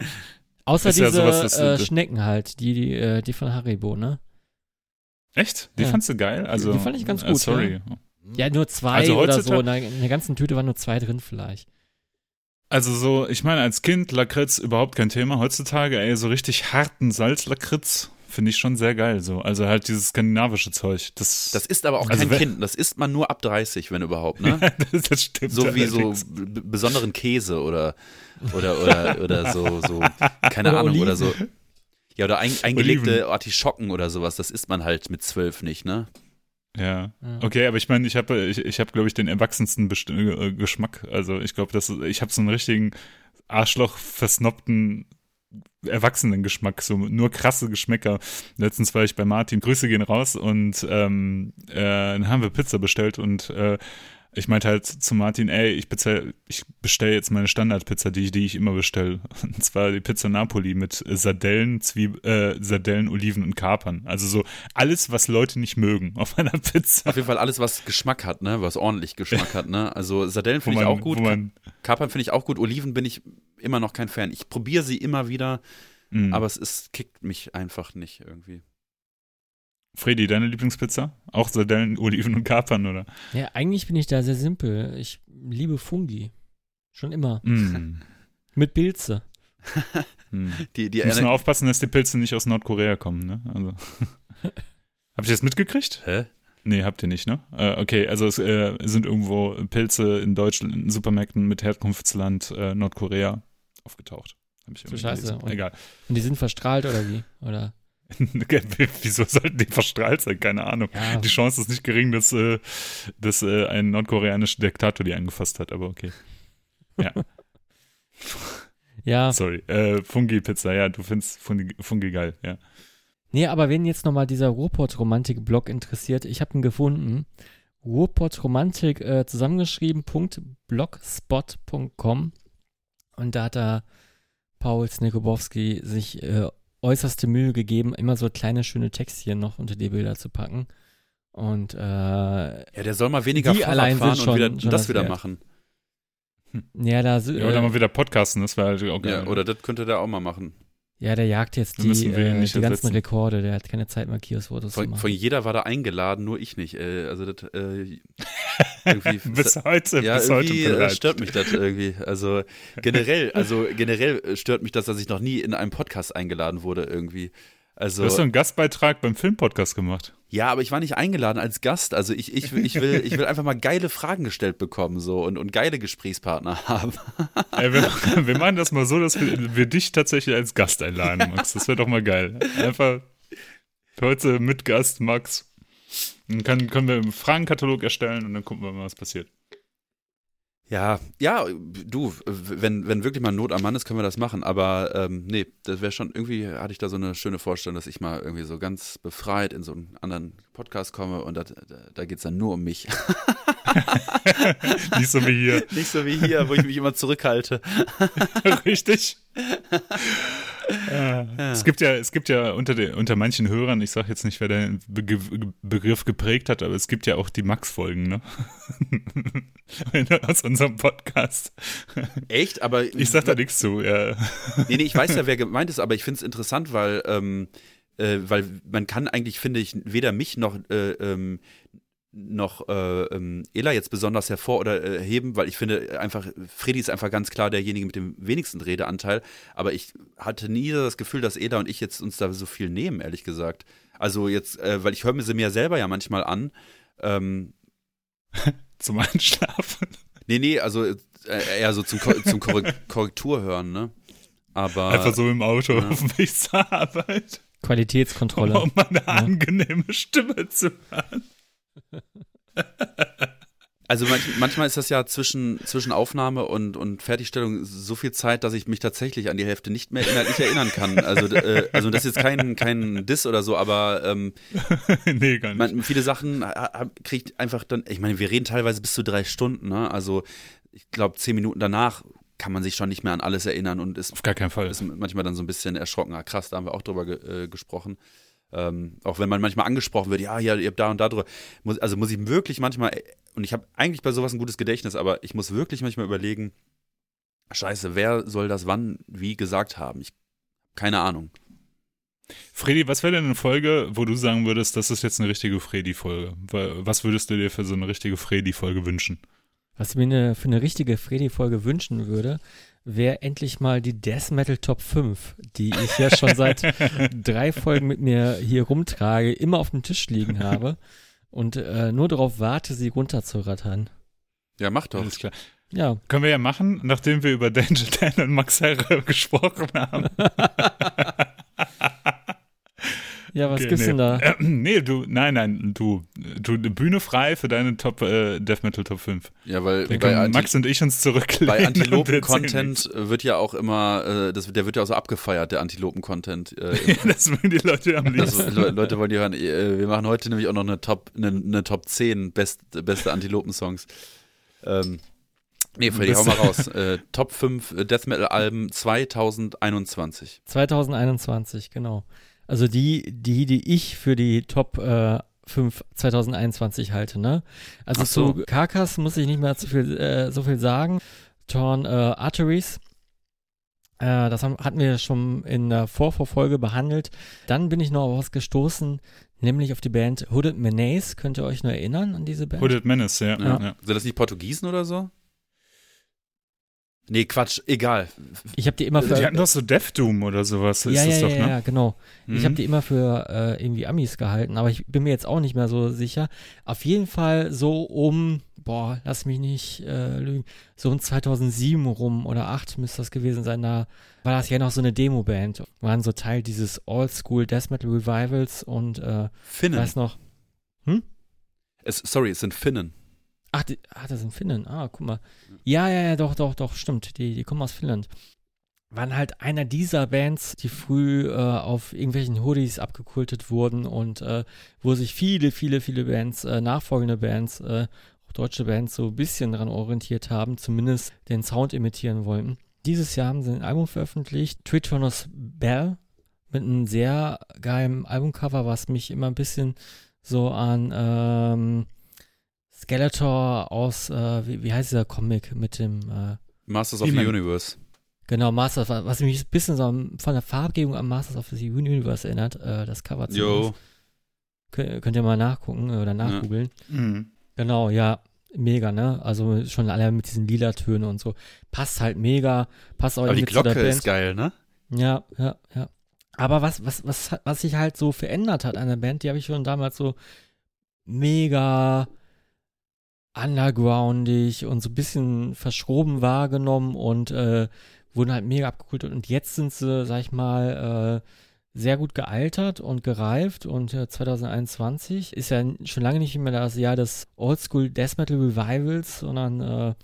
Außer Ist ja diese sowas, das- äh, Schnecken halt, die, die, äh, die von Haribo, ne? Echt? Die Ja. fandst du geil? Also, Die fand ich ganz äh, gut, sorry. Ja, nur zwei Also oder so. In der, in der ganzen Tüte waren nur zwei drin vielleicht. Also so, ich meine, als Kind Lakritz überhaupt kein Thema. Heutzutage, ey, so richtig harten Salzlakritz finde ich schon sehr geil. So, also halt dieses skandinavische Zeug. Das, Das ist aber auch Also kein Kind. Das isst man nur ab 30, wenn überhaupt, ne? das, das stimmt. So wie so besonderen Käse oder oder oder oder so so keine Oder Ahnung oder Oliven. so. Ja, oder ein, eingelegte Oliven. Artischocken oder sowas, das isst man halt mit zwölf nicht, ne? Ja. Okay, aber ich meine, ich habe, ich, ich habe, glaube ich, den erwachsensten Best äh, Geschmack. Also ich glaube, dass ich habe so einen richtigen Arschloch versnobten Erwachsenengeschmack, so nur krasse Geschmäcker. Letztens war ich bei Martin, Grüße gehen raus und ähm, äh, dann haben wir Pizza bestellt und äh, ich meinte halt zu Martin, ey, ich bestell, ich bestell jetzt meine Standardpizza, die, ich- die ich immer bestelle. Und zwar die Pizza Napoli mit Sardellen, Zwieb äh, Sardellen, Oliven und Kapern. Also so alles, was Leute nicht mögen auf einer Pizza. Auf jeden Fall alles, was Geschmack hat, ne? Was ordentlich Geschmack hat, ne? Also Sardellen finde ich auch gut. Kapern finde ich auch gut. Oliven bin ich immer noch kein Fan. Ich probiere sie immer wieder, mh. aber es ist, kickt mich einfach nicht irgendwie. Freddy, deine Lieblingspizza? Auch Sardellen, Oliven und Kapern, oder? Ja, eigentlich bin ich da sehr simpel. Ich liebe Fungi. Schon immer. Mm. Mit Pilze. Mm. Die, die Wir müssen nur aufpassen, dass die Pilze nicht aus Nordkorea kommen, ne? Also. Habt ihr das mitgekriegt? Hä? Nee, habt ihr nicht, ne? Äh, okay, also es äh, sind irgendwo Pilze in Deutschland, in Supermärkten mit Herkunftsland äh, Nordkorea aufgetaucht. Hab ich So scheiße. Und- Egal. Und die sind verstrahlt oder wie? Oder? Wieso sollten die verstrahlt sein? Keine Ahnung. Ja, Die Chance ist nicht gering, dass, äh, dass äh, ein nordkoreanischer Diktator die angefasst hat, aber okay. ja. Sorry. Äh, Fungi-Pizza, ja, du findest Fungi, Fungi geil, ja. Nee, aber wenn jetzt nochmal dieser Ruhrpott-Romantik-Blog interessiert, ich habe ihn gefunden. Ruhrpott-Romantik äh, zusammengeschrieben, .blogspot.com und da hat da Paul Snikobowski sich äh, äußerste Mühe gegeben, immer so kleine schöne Textchen noch unter die Bilder zu packen. Und äh, Ja, der soll mal weniger Fahrrad allein fahren sind und wieder, schon- schon das das wieder wert. machen. ja, da Ja, oder äh, mal wieder podcasten, das wäre halt auch geil. Ja, oder das könnte der auch mal machen. Ja, der jagt jetzt die, äh, die ganzen ersetzen. Rekorde, der hat keine Zeit mehr, Kiosk-Fotos zu Von, machen. von jeder war da eingeladen, nur ich nicht. Äh, also das äh, irgendwie, bis heute, ja, bis heute irgendwie äh, bereit. stört mich das irgendwie. Also generell, also generell äh, stört mich das, dass ich noch nie in einem Podcast eingeladen wurde irgendwie. Also Du hast doch einen Gastbeitrag beim Filmpodcast gemacht. Ja, aber ich war nicht eingeladen als Gast. Also ich, ich, will- ich will, ich will einfach mal geile Fragen gestellt bekommen so und, und geile Gesprächspartner haben. Ey, wir, wir machen das mal so, dass wir, wir dich tatsächlich als Gast einladen, Max. Das wäre doch mal geil. Einfach heute mit Gast, Max. Dann können wir einen Fragenkatalog erstellen und dann gucken wir mal, was passiert. Ja, ja, du, wenn, wenn wirklich mal Not am Mann ist, können wir das machen. Aber ähm, nee, das wäre schon, irgendwie hatte ich da so eine schöne Vorstellung, dass ich mal irgendwie so ganz befreit in so einen anderen Podcast komme und das, da, da geht es dann nur um mich. Nicht so wie hier. Nicht so wie hier, wo ich mich immer zurückhalte. Richtig. Ja. Es gibt ja, es gibt ja unter, den, unter manchen Hörern, ich sage jetzt nicht, wer den Be Begriff geprägt hat, aber es gibt ja auch die Max-Folgen, ne? Aus unserem Podcast. Echt? Aber Ich sag da nichts zu, ja. Nee, nee, ich weiß ja, wer gemeint ist, aber ich finde es interessant, weil, ähm, äh, weil man kann eigentlich, finde ich, weder mich noch, äh, ähm, noch äh, ähm, Ela jetzt besonders hervor oder äh, heben, weil ich finde einfach, Freddy ist einfach ganz klar derjenige mit dem wenigsten Redeanteil, aber ich hatte nie das Gefühl, dass Ela und ich jetzt uns da so viel nehmen, ehrlich gesagt. Also jetzt, äh, weil ich höre mir sie mir selber ja manchmal an. Ähm, Zum Einschlafen. nee, nee, also äh, eher so zum, Ko zum Korre Korrektur hören, ne? Aber Einfach so im Auto ja. auf dem Weg zur Arbeit, Qualitätskontrolle. um eine Ja. angenehme Stimme zu hören. Also manch, manchmal ist das ja zwischen, zwischen Aufnahme und, und Fertigstellung so viel Zeit, dass ich mich tatsächlich an die Hälfte nicht mehr inhaltlich erinnern kann. Also, äh, also das ist jetzt kein, kein Diss oder so, aber ähm, nee, gar nicht. man, viele Sachen kriegt einfach dann, ich meine, wir reden teilweise bis zu drei Stunden, ne? Also ich glaube, zehn Minuten danach kann man sich schon nicht mehr an alles erinnern und ist, Auf gar keinen Fall. ist manchmal dann so ein bisschen erschrocken. Ah, krass, da haben wir auch drüber ge äh, gesprochen. Ähm, auch wenn man manchmal angesprochen wird, ja, ja, ihr habt da und da drüber. Muss, also muss ich wirklich manchmal, und ich habe eigentlich bei sowas ein gutes Gedächtnis, aber ich muss wirklich manchmal überlegen, scheiße, wer soll das wann wie gesagt haben? Ich keine Ahnung. Freddy, was wäre denn eine Folge, wo du sagen würdest, das ist jetzt eine richtige Freddy-Folge? Was würdest du dir für so eine richtige Freddy-Folge wünschen? Was ich mir eine, für eine richtige Freddy-Folge wünschen würde, wäre endlich mal die Death Metal Top 5, die ich ja schon seit drei Folgen mit mir hier rumtrage, immer auf dem Tisch liegen habe und äh, nur darauf warte, sie runterzurattern. Ja, mach doch. Alles klar. Ja. Können wir ja machen, nachdem wir über Danger Dan und Max Herre gesprochen haben. Ja, was Okay, gibt's nee. denn da? Äh, nee, du, nein, nein, du, du, eine Bühne frei für deine Top, äh, Death Metal Top 5. Ja, weil bei, Max und ich uns zurücklehnen. bei Antilopen-Content wird ja auch immer, äh, das, der wird ja auch so abgefeiert, der Antilopen-Content. Äh, nichts. das mögen die Leute am also, liebsten. Le Leute wollen die hören. Äh, wir machen heute nämlich auch noch eine Top, eine, eine Top 10 best, beste Antilopen-Songs. Ähm, nee, Freddy, hau mal raus. Äh, Top 5 Death Metal-Alben 2021. 2021, genau. Also die, die, die ich für die Top äh, 5 2021 halte, ne? Also Ach so. zu Karkas muss ich nicht mehr zu viel, äh, so viel sagen. Torn äh, Arteries. Äh, das haben, hatten wir schon in der Vorvorfolge behandelt. Dann bin ich noch auf was gestoßen, nämlich auf die Band Hooded Menace. Könnt ihr euch noch erinnern an diese Band? Hooded Menace, ja. Ja. ja. Sind das nicht Portugiesen oder so? Nee, Quatsch, egal. Ich habe die immer für Die hatten doch so Death Doom oder sowas, ist ja, das ja, doch, ja, ne? ja, genau. Ich Mhm. habe die immer für äh, irgendwie Amis gehalten, aber ich bin mir jetzt auch nicht mehr so sicher. Auf jeden Fall so um, boah, lass mich nicht äh, lügen, so um 2007 rum oder 8 müsste das gewesen sein. Da war das ja noch so eine Demo-Band. Waren so Teil dieses Old-School Death Metal Revivals und äh, Finnen. weiß noch, Es, sorry, es sind Finnen. Ach, die, ach, das sind Finnen. Ah, guck mal. Ja, ja, ja, doch, doch, doch, stimmt. Die, die kommen aus Finnland. Waren halt einer dieser Bands, die früh äh, auf irgendwelchen Hoodies abgekultet wurden und äh, wo sich viele, viele, viele Bands, äh, nachfolgende Bands, äh, auch deutsche Bands, so ein bisschen daran orientiert haben, zumindest den Sound imitieren wollten. Dieses Jahr haben sie ein Album veröffentlicht, Tritonus Bell, mit einem sehr geilen Albumcover, was mich immer ein bisschen so an ähm, Skeletor aus, äh, wie, wie heißt dieser Comic mit dem, äh, Masters of the. Universe. genau, Masters, was was mich ein bisschen so von der Farbgebung an Masters of the Universe erinnert, äh, das Cover Jo. zumindest. Könnt, ihr mal nachgucken äh, oder nachgoogeln. Mhm. Genau, ja, mega, ne? Also schon alle mit diesen lila Tönen und so. Passt halt mega, passt auch Aber die zu Glocke Band. ist geil, ne? Ja, ja, ja. Aber was, was, was, hat- was sich halt so verändert hat an der Band, die habe ich schon damals so mega undergroundig und so ein bisschen verschroben wahrgenommen und äh, wurden halt mega abgekultet. Und jetzt sind sie, sag ich mal, äh, sehr gut gealtert und gereift und äh, 2021 ist ja schon lange nicht mehr das Jahr des Oldschool Death Metal Revivals, sondern äh,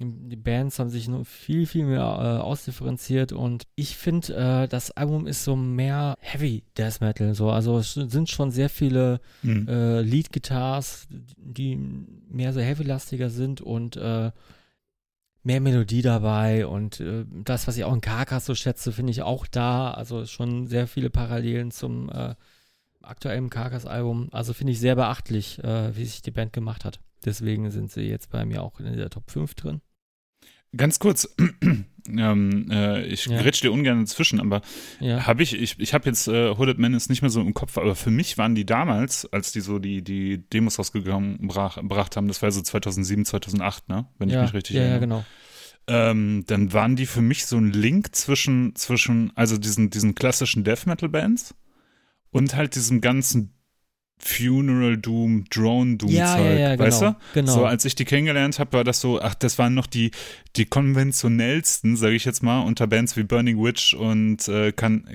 die Bands haben sich noch viel, viel mehr äh, ausdifferenziert und ich finde, äh, das Album ist so mehr Heavy Death Metal, so, also es sind schon sehr viele Mhm. äh, Lead-Guitars, die mehr so heavy-lastiger sind und äh, mehr Melodie dabei und äh, das, was ich auch in Karkas so schätze, finde ich auch da, also schon sehr viele Parallelen zum äh, aktuellen Karkas-Album, also finde ich sehr beachtlich, äh, wie sich die Band gemacht hat. Deswegen sind sie jetzt bei mir auch in der Top 5 drin. Ganz kurz, ähm, äh, ich Ja. grätsch dir ungern dazwischen, aber Ja. habe ich, ich, ich habe jetzt äh, Hooded Menace nicht mehr so im Kopf, aber für mich waren die damals, als die so die, die Demos rausgegangen brach, gebracht haben, das war so 2007, 2008, ne? Wenn ja, ich mich richtig ja, ja, erinnere. genau. ähm, dann waren die für mich so ein Link zwischen, zwischen also diesen, diesen klassischen Death Metal Bands und halt diesem ganzen Funeral Doom, Drone Doom Ja, Zeug, ja, ja, genau. weißt du? genau. So, als ich die kennengelernt habe, war das so, ach, das waren noch die, die konventionellsten, sage ich jetzt mal, unter Bands wie Burning Witch und äh, Can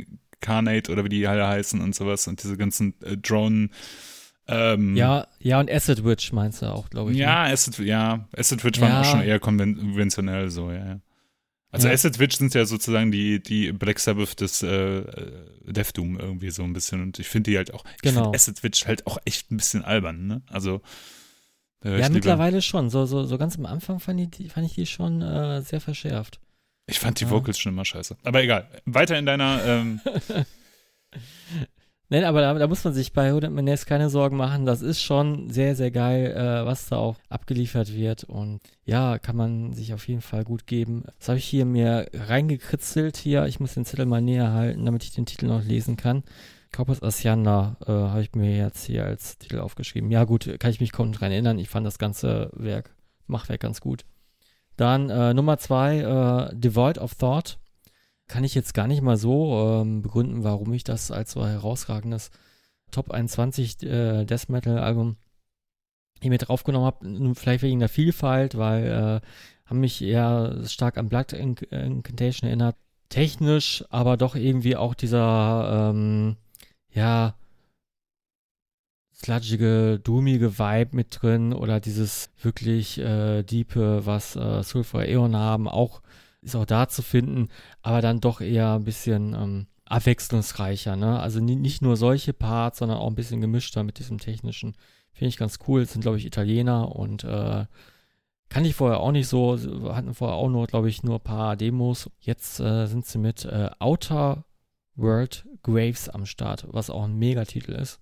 Carnate oder wie die alle heißen und sowas und diese ganzen äh, Drone ähm, ja, ja, und Acid Witch meinst du auch, glaube ich. ne? ja, Acid, ja, Acid Witch waren Ja. auch schon eher konven konventionell so, ja, ja. Also Ja. Acid Witch sind ja sozusagen die, die Black Sabbath des äh, äh, Death Doom irgendwie so ein bisschen und ich finde die halt auch, ich Genau. finde Acid Witch halt auch echt ein bisschen albern, ne? Also Ja, ich lieber- mittlerweile schon. So, so, so ganz am Anfang fand ich die, fand ich die schon äh, sehr verschärft. Ich fand die Ja. Vocals schon immer scheiße. Aber egal. Weiter in deiner ähm, Nein, aber da, da, muss man sich bei Hood Menace keine Sorgen machen. Das ist schon sehr, sehr geil, äh, was da auch abgeliefert wird. Und ja, kann man sich auf jeden Fall gut geben. Das habe ich hier mir reingekritzelt hier. Ich muss den Zettel mal näher halten, damit ich den Titel noch lesen kann. Corpus Asianda äh, habe ich mir jetzt hier als Titel aufgeschrieben. Ja gut, kann ich mich kaum dran erinnern. Ich fand das ganze Werk, Machwerk ganz gut. Dann äh, Nummer zwei, äh, Devoid of Thought kann ich jetzt gar nicht mal so ähm, begründen, warum ich das als so herausragendes Top 21 äh, Death Metal Album hier mit draufgenommen habe. Vielleicht wegen der Vielfalt, weil äh, haben mich eher stark an Blood Incantation erinnert. Technisch, aber doch irgendwie auch dieser, ähm, ja, sludgige, doomige Vibe mit drin oder dieses wirklich äh, diepe, was äh, Sulfur Aeon haben, auch ist auch da zu finden, aber dann doch eher ein bisschen ähm, abwechslungsreicher. Ne? Also nicht nur solche Parts, sondern auch ein bisschen gemischter mit diesem technischen. Finde ich ganz cool. Das sind, glaube ich, Italiener und äh, kann ich vorher auch nicht so. Hatten vorher auch nur, glaube ich, nur ein paar Demos. Jetzt äh, sind sie mit äh, Outer World Graves am Start, was auch ein Megatitel ist.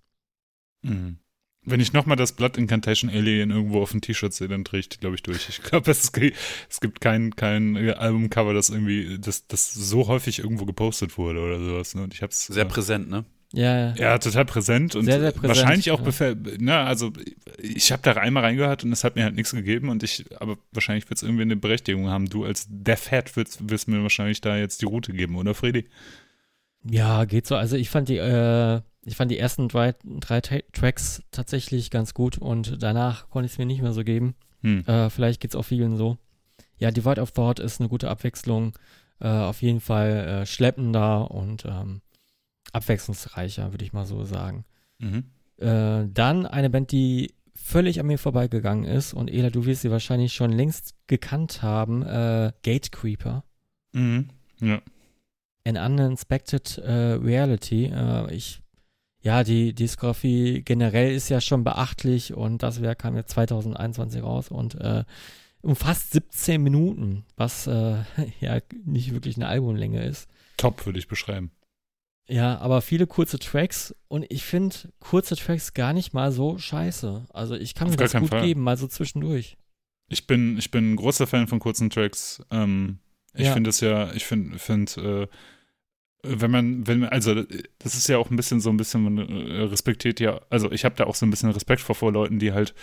Mhm. Wenn ich nochmal das Blood Incantation Alien irgendwo auf dem T-Shirt sehe, dann drehe ich die, glaube ich, durch. Ich glaube, es, es, gibt kein, kein Albumcover, das irgendwie, das, das so häufig irgendwo gepostet wurde oder sowas. Ne? Und ich hab's. Sehr äh, präsent, ne? Ja, ja. ja, total präsent und sehr, sehr präsent, wahrscheinlich auch, ja. ne, also ich habe da einmal reingehört und es hat mir halt nichts gegeben und ich, aber wahrscheinlich wird es irgendwie eine Berechtigung haben. Du als Death Head wirst, wirst mir wahrscheinlich da jetzt die Route geben, oder Freddy? Ja, geht so. Also ich fand die, äh, ich fand die ersten drei, drei Tracks tatsächlich ganz gut und danach konnte ich es mir nicht mehr so geben. Hm. Äh, vielleicht geht es auch vielen so. Ja, Divide of Thought ist eine gute Abwechslung. Äh, auf jeden Fall äh, schleppender und ähm, abwechslungsreicher, würde ich mal so sagen. Mhm. Äh, dann eine Band, die völlig an mir vorbeigegangen ist und Ela, du wirst sie wahrscheinlich schon längst gekannt haben, äh, Gatecreeper. Mhm. Ja. An Uninspected äh, Reality. ich ja, die Diskografie generell ist ja schon beachtlich und das Werk kam jetzt 2021 raus und äh, umfasst 17 Minuten, was äh, ja nicht wirklich eine Albumlänge ist. Top würde ich beschreiben. Ja, aber viele kurze Tracks und ich finde kurze Tracks gar nicht mal so scheiße. Also ich kann Auf mir das gut Fall. geben, mal so zwischendurch. Ich bin, ich bin ein großer Fan von kurzen Tracks. Ähm, ich ja. finde es ja, ich finde, find, äh, wenn man, wenn also das ist ja auch ein bisschen so ein bisschen, man äh, respektiert ja, also ich habe da auch so ein bisschen Respekt vor, vor Leuten, die halt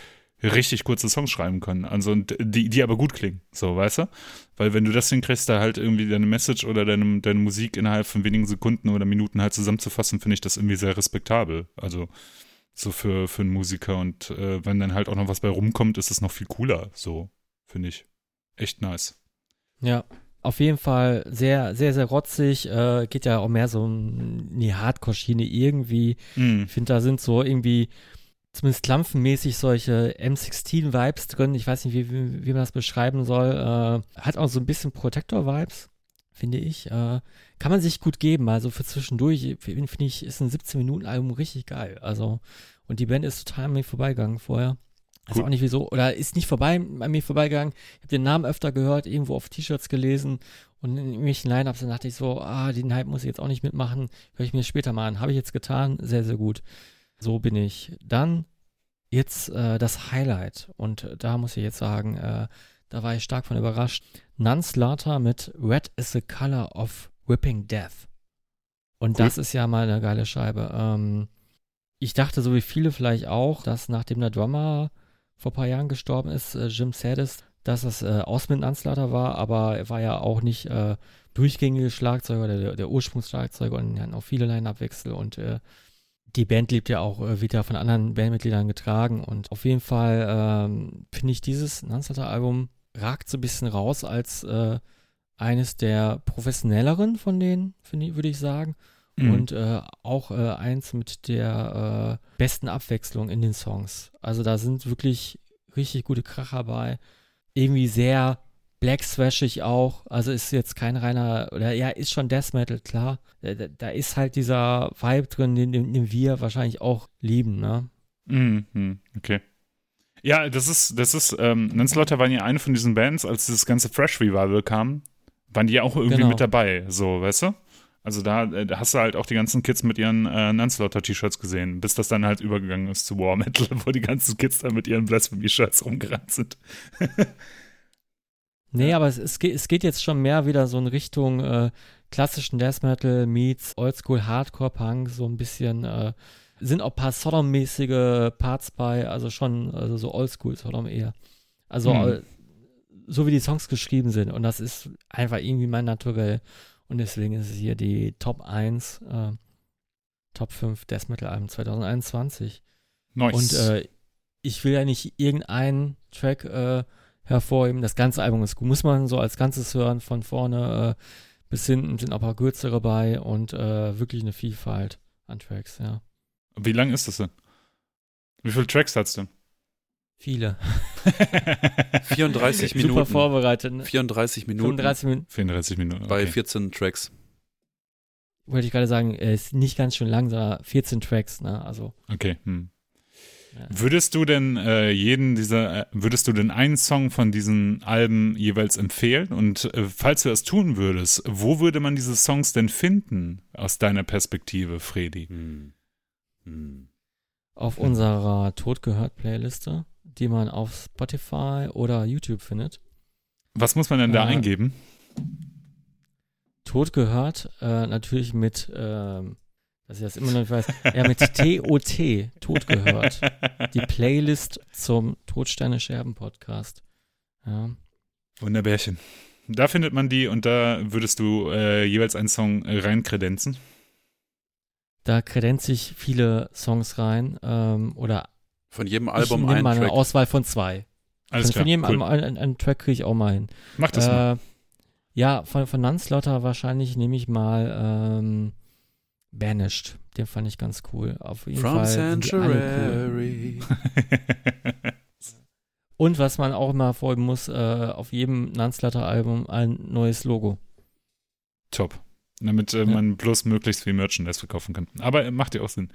richtig kurze Songs schreiben können, also die, die aber gut klingen, so, weißt du? Weil wenn du das hinkriegst, da halt irgendwie deine Message oder deine, deine Musik innerhalb von wenigen Sekunden oder Minuten halt zusammenzufassen, finde ich das irgendwie sehr respektabel, also so für, für einen Musiker und äh, wenn dann halt auch noch was bei rumkommt, ist es noch viel cooler, so, finde ich. Echt nice. Ja, auf jeden Fall sehr, sehr, sehr rotzig. Äh, geht ja auch mehr so in die Hardcore-Schiene irgendwie. Mm. Ich finde, da sind so irgendwie zumindest klampfenmäßig solche M16-Vibes drin. Ich weiß nicht, wie, wie, wie man das beschreiben soll. Äh, hat auch so ein bisschen Protector-Vibes, finde ich. Äh, kann man sich gut geben. Also für zwischendurch, finde ich, ist ein 17-Minuten-Album richtig geil. Also, und die Band ist total an mir vorbeigegangen vorher. Weiß auch nicht wieso. Oder ist nicht vorbei, an mir vorbeigegangen. Ich habe den Namen öfter gehört, irgendwo auf T-Shirts gelesen und in irgendwelchen Line-Ups dann dachte ich so, ah, den Hype muss ich jetzt auch nicht mitmachen. Höre ich mir später mal an. Habe ich jetzt getan. Sehr, sehr gut. So bin ich. Dann jetzt äh, das Highlight. Und da muss ich jetzt sagen, äh, da war ich stark von überrascht. Nunslaughter mit Red is the Color of Whipping Death. Und cool. das ist ja mal eine geile Scheibe. Ähm, ich dachte, so wie viele vielleicht auch, dass nachdem der Drummer vor ein paar Jahren gestorben ist, äh, Jim Sadis, dass das äh, Ausmin Anslater war, aber er war ja auch nicht äh, durchgängige Schlagzeuger, der, der Ursprungsschlagzeuger und er hat auch viele Line-Up-Wechsel und äh, die Band lebt ja auch äh, wieder von anderen Bandmitgliedern getragen und auf jeden Fall ähm, finde ich dieses Nanslater-Album ragt so ein bisschen raus als äh, eines der professionelleren von denen, würde ich sagen. Mhm. Und äh, auch äh, eins mit der äh, besten Abwechslung in den Songs. Also da sind wirklich richtig gute Kracher bei. Irgendwie sehr Black Thrashig auch. Also ist jetzt kein reiner, oder ja, ist schon Death Metal, klar. Da, da ist halt dieser Vibe drin, den, den, wir wahrscheinlich auch lieben, ne? Mhm, okay. Ja, das ist, das ist, ähm, Nanslaughter waren ja eine von diesen Bands, als dieses ganze Fresh Revival kam, waren die ja auch irgendwie genau. mit dabei, so, weißt du? Also da, äh, da hast du halt auch die ganzen Kids mit ihren äh, Nunslaughter-T-Shirts gesehen, bis das dann halt übergegangen ist zu War Metal, wo die ganzen Kids dann mit ihren Blasphemy-Shirts rumgerannt sind. Nee, aber es, es, geht, es geht jetzt schon mehr wieder so in Richtung äh, klassischen Death Metal meets Oldschool Hardcore Punk, so ein bisschen äh, sind auch ein paar Sodom-mäßige Parts bei, also schon also so Oldschool Sodom eher. Also Hm. äh, so wie die Songs geschrieben sind und das ist einfach irgendwie mein Naturell und deswegen ist es hier die Top 1 äh, Top 5 Death Metal Alben 2021. Nice. Und äh, ich will ja nicht irgendeinen Track äh, hervorheben. Das ganze Album ist gut. Muss man so als Ganzes hören, von vorne äh, bis hinten sind auch ein paar kürzere bei und äh, wirklich eine Vielfalt an Tracks, ja. Wie lang ist das denn? Wie viele Tracks hat's denn? Viele. 34 Super Minuten. vorbereitet. ne? 34 Minuten 35 Minuten, 34 Minuten. bei Okay. 14 Tracks. wollte ich gerade sagen, ist nicht ganz schön lang, sondern 14 Tracks, ne? Also, okay. Hm. Ja. Würdest du denn äh, jeden dieser, äh, würdest du denn einen Song von diesen Alben jeweils empfehlen? Und äh, falls du das tun würdest, wo würde man diese Songs denn finden aus deiner Perspektive, Fredi? Hm. Hm. auf unserer Todgehört-Playliste, die man auf Spotify oder YouTube findet. Was muss man denn da Äh, eingeben? Tod gehört, äh, natürlich mit, ähm, dass ich das immer noch nicht weiß, ja, mit T-O-T, Tod gehört. Die Playlist zum Todsterne Scherben Podcast. Ja. Wunderbärchen. Da findet man die und da würdest du äh, jeweils einen Song äh, reinkredenzen. Da kredenze ich viele Songs rein, ähm, oder Von jedem ich Album nehme ein mal eine Track. Auswahl von zwei. Alles von, klar. von jedem cool. Album einen, einen Track kriege ich auch mal hin. Mach das mal. Äh, ja, von, von Nunslaughter wahrscheinlich nehme ich mal ähm, Banished. Den fand ich ganz cool. Auf jeden From Fall. cool. Sanctuary. Und was man auch immer folgen muss, äh, auf jedem Nunslaughter-Album ein neues Logo. Top. Damit äh, Ja. man bloß möglichst viel Merchandise verkaufen kann. Aber äh, macht ja auch Sinn.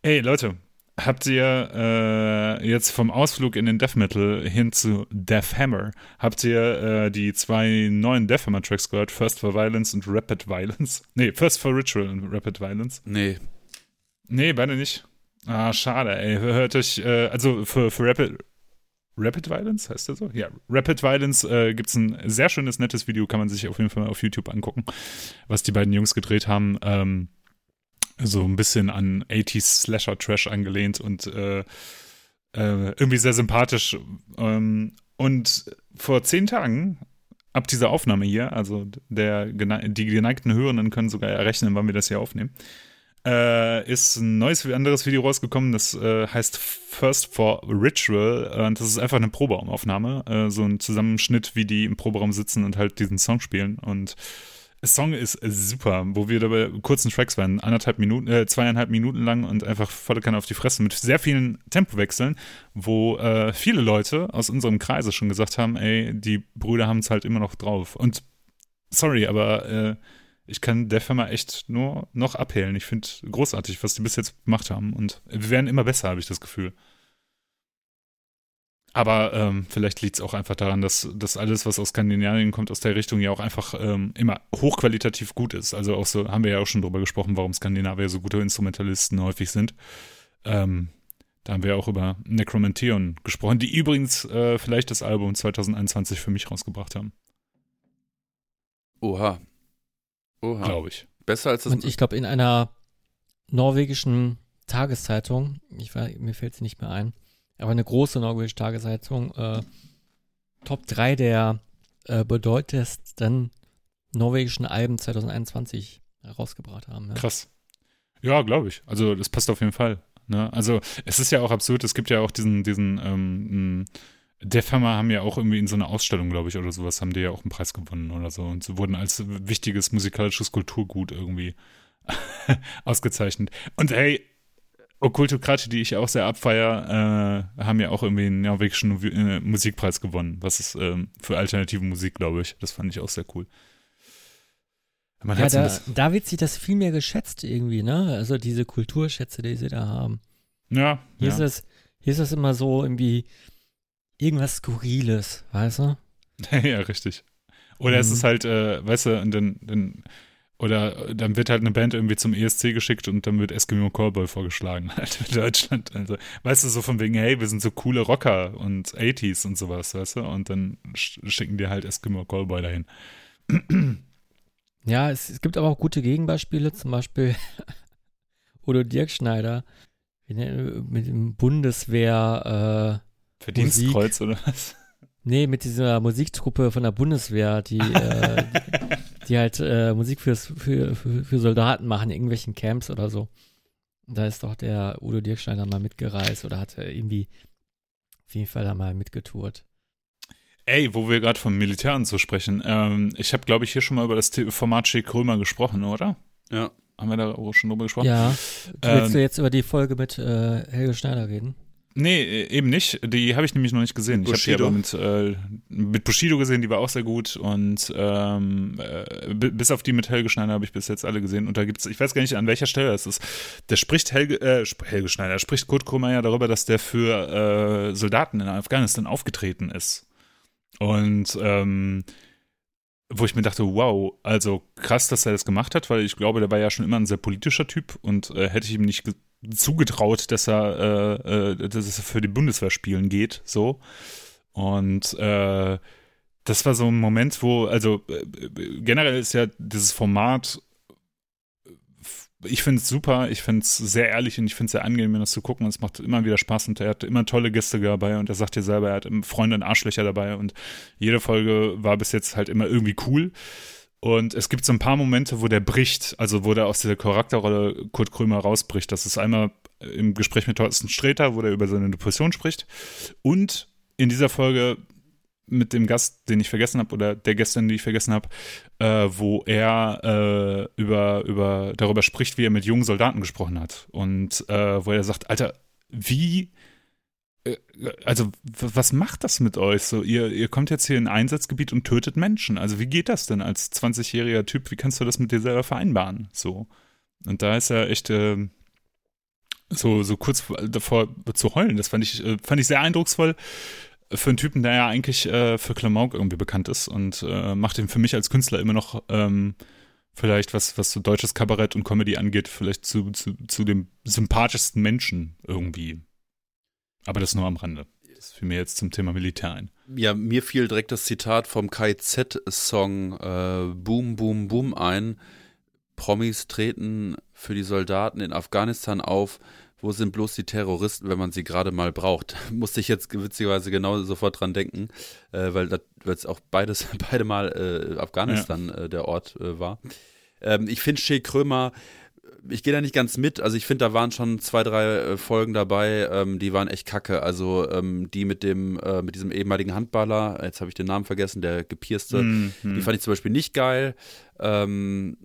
Ey, Leute, habt ihr äh, jetzt vom Ausflug in den Death Metal hin zu Death Hammer, habt ihr äh, die zwei neuen Death Hammer Tracks gehört? First for Violence und Rapid Violence? Nee, First for Ritual und Rapid Violence. Nee, Nee, beide nicht. Ah, schade, ey. Hört euch, äh, also für, für Rapid, Rapid Violence heißt der so? Ja, Rapid Violence äh, gibt es ein sehr schönes, nettes Video, kann man sich auf jeden Fall mal auf YouTube angucken, was die beiden Jungs gedreht haben. Ähm, so ein bisschen an 80s Slasher Trash angelehnt und äh, äh, irgendwie sehr sympathisch. Ähm, und vor zehn Tagen, ab dieser Aufnahme hier, also der, die geneigten Hörenden können sogar errechnen, wann wir das hier aufnehmen, äh, ist ein neues, anderes Video rausgekommen, das äh, heißt First for Ritual. Und das ist einfach eine Proberaumaufnahme, äh, so ein Zusammenschnitt, wie die im Proberaum sitzen und halt diesen Song spielen. Und Song ist super, wo wir dabei kurzen Tracks waren, anderthalb Minuten, äh, zweieinhalb Minuten lang und einfach volle Kanne auf die Fresse mit sehr vielen Tempowechseln, wo äh, viele Leute aus unserem Kreise schon gesagt haben, ey, die Brüder haben es halt immer noch drauf. Und sorry, aber äh, ich kann der Firma echt nur noch abhellen. Ich finde großartig, was die bis jetzt gemacht haben. Und wir werden immer besser, habe ich das Gefühl. Aber ähm, vielleicht liegt es auch einfach daran, dass, dass alles, was aus Skandinavien kommt, aus der Richtung ja auch einfach ähm, immer hochqualitativ gut ist. Also auch so, haben wir ja auch schon drüber gesprochen, warum Skandinavier so gute Instrumentalisten häufig sind. Ähm, da haben wir auch über Necromantheon gesprochen, die übrigens äh, vielleicht das Album 2021 für mich rausgebracht haben, oha. Oha. glaube ich. Besser als das. Und ich glaube, in einer norwegischen Tageszeitung, ich weiß, mir fällt sie nicht mehr ein, aber eine große norwegische Tageszeitung, äh, Top 3 der äh, bedeutendsten norwegischen Alben 2021 herausgebracht haben. Ja. Krass. Ja, glaube ich. Also das passt auf jeden Fall. Ne? Also es ist ja auch absurd, es gibt ja auch diesen, diesen, ähm, mh, Def Hammer haben ja auch irgendwie in so einer Ausstellung, glaube ich, oder sowas, haben die ja auch einen Preis gewonnen oder so und sie wurden als wichtiges musikalisches Kulturgut irgendwie ausgezeichnet. Und hey, Okkultokrate, die ich auch sehr abfeier, äh, haben ja auch irgendwie einen norwegischen äh, Musikpreis gewonnen. Was ist ähm, für alternative Musik, glaube ich. Das fand ich auch sehr cool. Man Ja, da, da wird sich das viel mehr geschätzt irgendwie, ne? Also diese Kulturschätze, die sie da haben. ja, Hier, ja. ist das, hier ist das immer so irgendwie irgendwas Skurriles, weißt du? ja, richtig. Oder es Mhm. ist halt, äh, weißt du, und dann, dann Oder äh, dann wird halt eine Band irgendwie zum ESC geschickt und dann wird Eskimo Callboy vorgeschlagen halt in Deutschland. Also, weißt du, so von wegen, hey, wir sind so coole Rocker und 80s und sowas, weißt du? Und dann schicken die halt Eskimo Callboy dahin. Ja, es, es gibt aber auch gute Gegenbeispiele, zum Beispiel Udo Dirkschneider mit dem Bundeswehr äh, Verdienstkreuz oder was? Nee, mit dieser Musiktruppe von der Bundeswehr, die, äh, die halt äh, Musik fürs, für, für, für Soldaten machen, in irgendwelchen Camps oder so. Da ist doch der Udo Dirkschneider mal mitgereist oder hat irgendwie auf jeden Fall da mal mitgetourt. Ey, wo wir gerade vom Militär und so sprechen, ähm, ich habe, glaube ich, hier schon mal über das Format Schick Krömer gesprochen, oder? Ja. Haben wir da auch schon drüber gesprochen? Ja. Willst ähm, du jetzt über die Folge mit äh, Helge Schneider reden? Nee, äh, eben nicht. Die habe ich nämlich noch nicht gesehen. Bushido. Ich habe die aber mit, äh, mit Bushido gesehen, die war auch sehr gut. Und ähm, äh, bis auf die mit Helge Schneider habe ich bis jetzt alle gesehen. Und da gibt es, ich weiß gar nicht, an welcher Stelle das ist. Der spricht Helge, äh, Helge Schneider, spricht Kurt Krummer ja darüber, dass der für äh, Soldaten in Afghanistan aufgetreten ist. Und ähm, wo ich mir dachte, wow, also krass, dass er das gemacht hat, weil ich glaube, der war ja schon immer ein sehr politischer Typ und äh, hätte ich ihm nicht zugetraut, dass er, äh, äh, dass es für die Bundeswehr spielen geht, so. Und äh, das war so ein Moment, wo, also äh, generell ist ja dieses Format, ich finde es super, ich finde es sehr ehrlich und ich finde es sehr angenehm, das zu gucken. Und es macht immer wieder Spaß und er hat immer tolle Gäste dabei und er sagt dir selber, er hat Freunde und Arschlöcher dabei und jede Folge war bis jetzt halt immer irgendwie cool. Und es gibt so ein paar Momente, wo der bricht, also wo der aus dieser Charakterrolle Kurt Krömer rausbricht. Das ist einmal im Gespräch mit Thorsten Sträter, wo der über seine Depression spricht. Und in dieser Folge mit dem Gast, den ich vergessen habe, oder der Gästin, die ich vergessen habe, äh, wo er äh, über, über darüber spricht, wie er mit jungen Soldaten gesprochen hat. Und äh, wo er sagt, Alter, wie also was macht das mit euch? So, ihr, ihr kommt jetzt hier in ein Einsatzgebiet und tötet Menschen. Also wie geht das denn als 20-jähriger Typ? Wie kannst du das mit dir selber vereinbaren? So. Und da ist er echt äh, so, so kurz davor zu heulen. Das fand ich, äh, fand ich sehr eindrucksvoll für einen Typen, der ja eigentlich äh, für Klamauk irgendwie bekannt ist und äh, macht ihn für mich als Künstler immer noch ähm, vielleicht, was, was so deutsches Kabarett und Comedy angeht, vielleicht zu, zu, zu dem sympathischsten Menschen irgendwie. Aber das nur am Rande. Das fiel mir jetzt zum Thema Militär ein. Ja, mir fiel direkt das Zitat vom KZ-Song äh, Boom, Boom, Boom ein. Promis treten für die Soldaten in Afghanistan auf. Wo sind bloß die Terroristen, wenn man sie gerade mal braucht? Musste ich jetzt witzigerweise genau sofort dran denken, äh, weil das auch beides, beide Mal äh, Afghanistan ja. äh, der Ort äh, war. Ähm, ich finde Shea Krömer ich gehe da nicht ganz mit. Also ich finde, da waren schon zwei, drei äh, Folgen dabei, ähm, die waren echt kacke. Also ähm, die mit dem, äh, mit diesem ehemaligen Handballer, jetzt habe ich den Namen vergessen, der gepierste, mm -hmm. die fand ich zum Beispiel nicht geil. Ähm,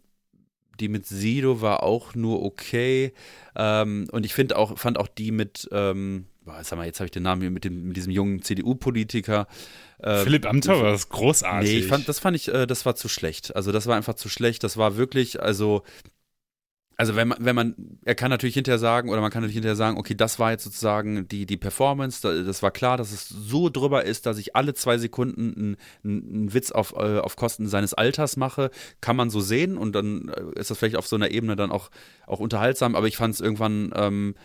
die mit Sido war auch nur okay. Ähm, und ich finde auch, fand auch die mit, ähm, sag mal, jetzt habe ich den Namen hier mit, dem, mit diesem jungen CDU-Politiker. Äh, Philipp Amthor war das großartig. Nee, ich fand, das fand ich, äh, das war zu schlecht. Also das war einfach zu schlecht. Das war wirklich, also also wenn man, wenn man, er kann natürlich hinterher sagen, oder man kann natürlich hinterher sagen, okay, das war jetzt sozusagen die, die Performance, das war klar, dass es so drüber ist, dass ich alle zwei Sekunden einen, Witz auf, äh, auf Kosten seines Alters mache, kann man so sehen und dann äh, ist das vielleicht auf so einer Ebene dann auch, auch unterhaltsam, aber ich fand es irgendwann ähm,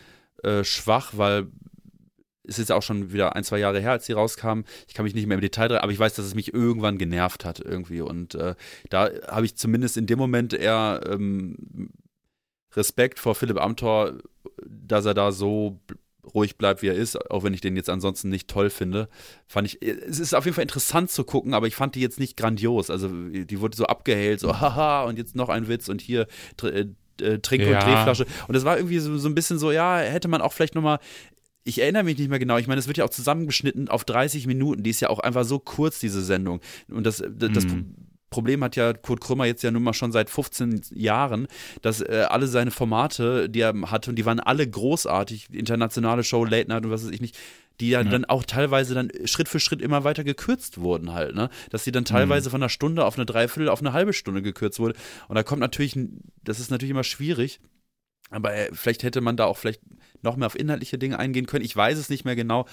äh, schwach, weil es ist ja auch schon wieder ein, zwei Jahre her, als sie rauskam. Ich kann mich nicht mehr im Detail drin, aber ich weiß, dass es mich irgendwann genervt hat irgendwie. Und äh, da habe ich zumindest in dem Moment eher ähm, Respekt vor Philipp Amthor, dass er da so ruhig bleibt, wie er ist, auch wenn ich den jetzt ansonsten nicht toll finde. Fand ich, es ist auf jeden Fall interessant zu gucken, aber ich fand die jetzt nicht grandios. Also die wurde so abgehält, so haha, und jetzt noch ein Witz und hier äh, äh, Trink- ja. und Drehflasche. Und das war irgendwie so, so ein bisschen so, ja, hätte man auch vielleicht nochmal ich erinnere mich nicht mehr genau. Ich meine, es wird ja auch zusammengeschnitten auf 30 Minuten. Die ist ja auch einfach so kurz, diese Sendung. Und das, das, das mm. Problem hat ja Kurt Krümmer jetzt ja nun mal schon seit 15 Jahren, dass äh, alle seine Formate, die er hatte, und die waren alle großartig, internationale Show, Late Night und was weiß ich nicht, die ja, ja, dann auch teilweise dann Schritt für Schritt immer weiter gekürzt wurden halt, ne? Dass sie dann teilweise mhm. von einer Stunde auf eine Dreiviertel auf eine halbe Stunde gekürzt wurde. Und da kommt natürlich, das ist natürlich immer schwierig. Aber äh, vielleicht hätte man da auch vielleicht noch mehr auf inhaltliche Dinge eingehen können. Ich weiß es nicht mehr genau.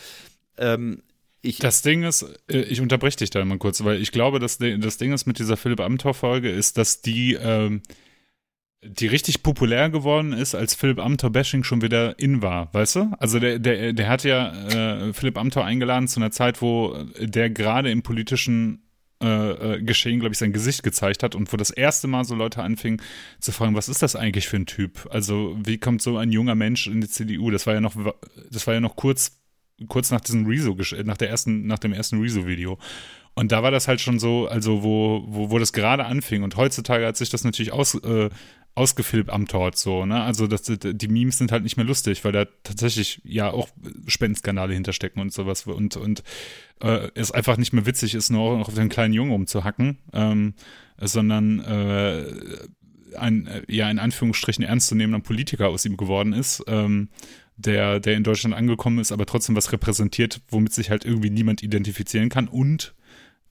Ähm, ich. Das Ding ist, äh, ich unterbreche dich da mal kurz, weil ich glaube, dass das Ding ist mit dieser Philipp Amthor-Folge, ist, dass die, ähm, die richtig populär geworden ist, als Philipp Amthor-Bashing schon wieder in war, weißt du? Also der, der, der hat ja äh, Philipp Amthor eingeladen zu einer Zeit, wo der gerade im politischen äh, äh, Geschehen, glaube ich, sein Gesicht gezeigt hat und wo das erste Mal so Leute anfingen zu fragen, was ist das eigentlich für ein Typ? Also wie kommt so ein junger Mensch in die CDU? Das war ja noch, das war ja noch kurz, kurz nach diesem Rezo, nach der ersten, nach dem ersten Rezo-Video. Und da war das halt schon so, also wo, wo, wo das gerade anfing. Und heutzutage hat sich das natürlich aus, äh, ausgefilmt am Tort so, ne? Also das, die Memes sind halt nicht mehr lustig, weil da tatsächlich ja auch Spendenskandale hinterstecken und sowas und, und äh, es einfach nicht mehr witzig ist, nur noch auf den kleinen Jungen rumzuhacken, ähm, sondern äh, ein, ja, in Anführungsstrichen ernstzunehmender Politiker aus ihm geworden ist, ähm, der, der in Deutschland angekommen ist, aber trotzdem was repräsentiert, womit sich halt irgendwie niemand identifizieren kann und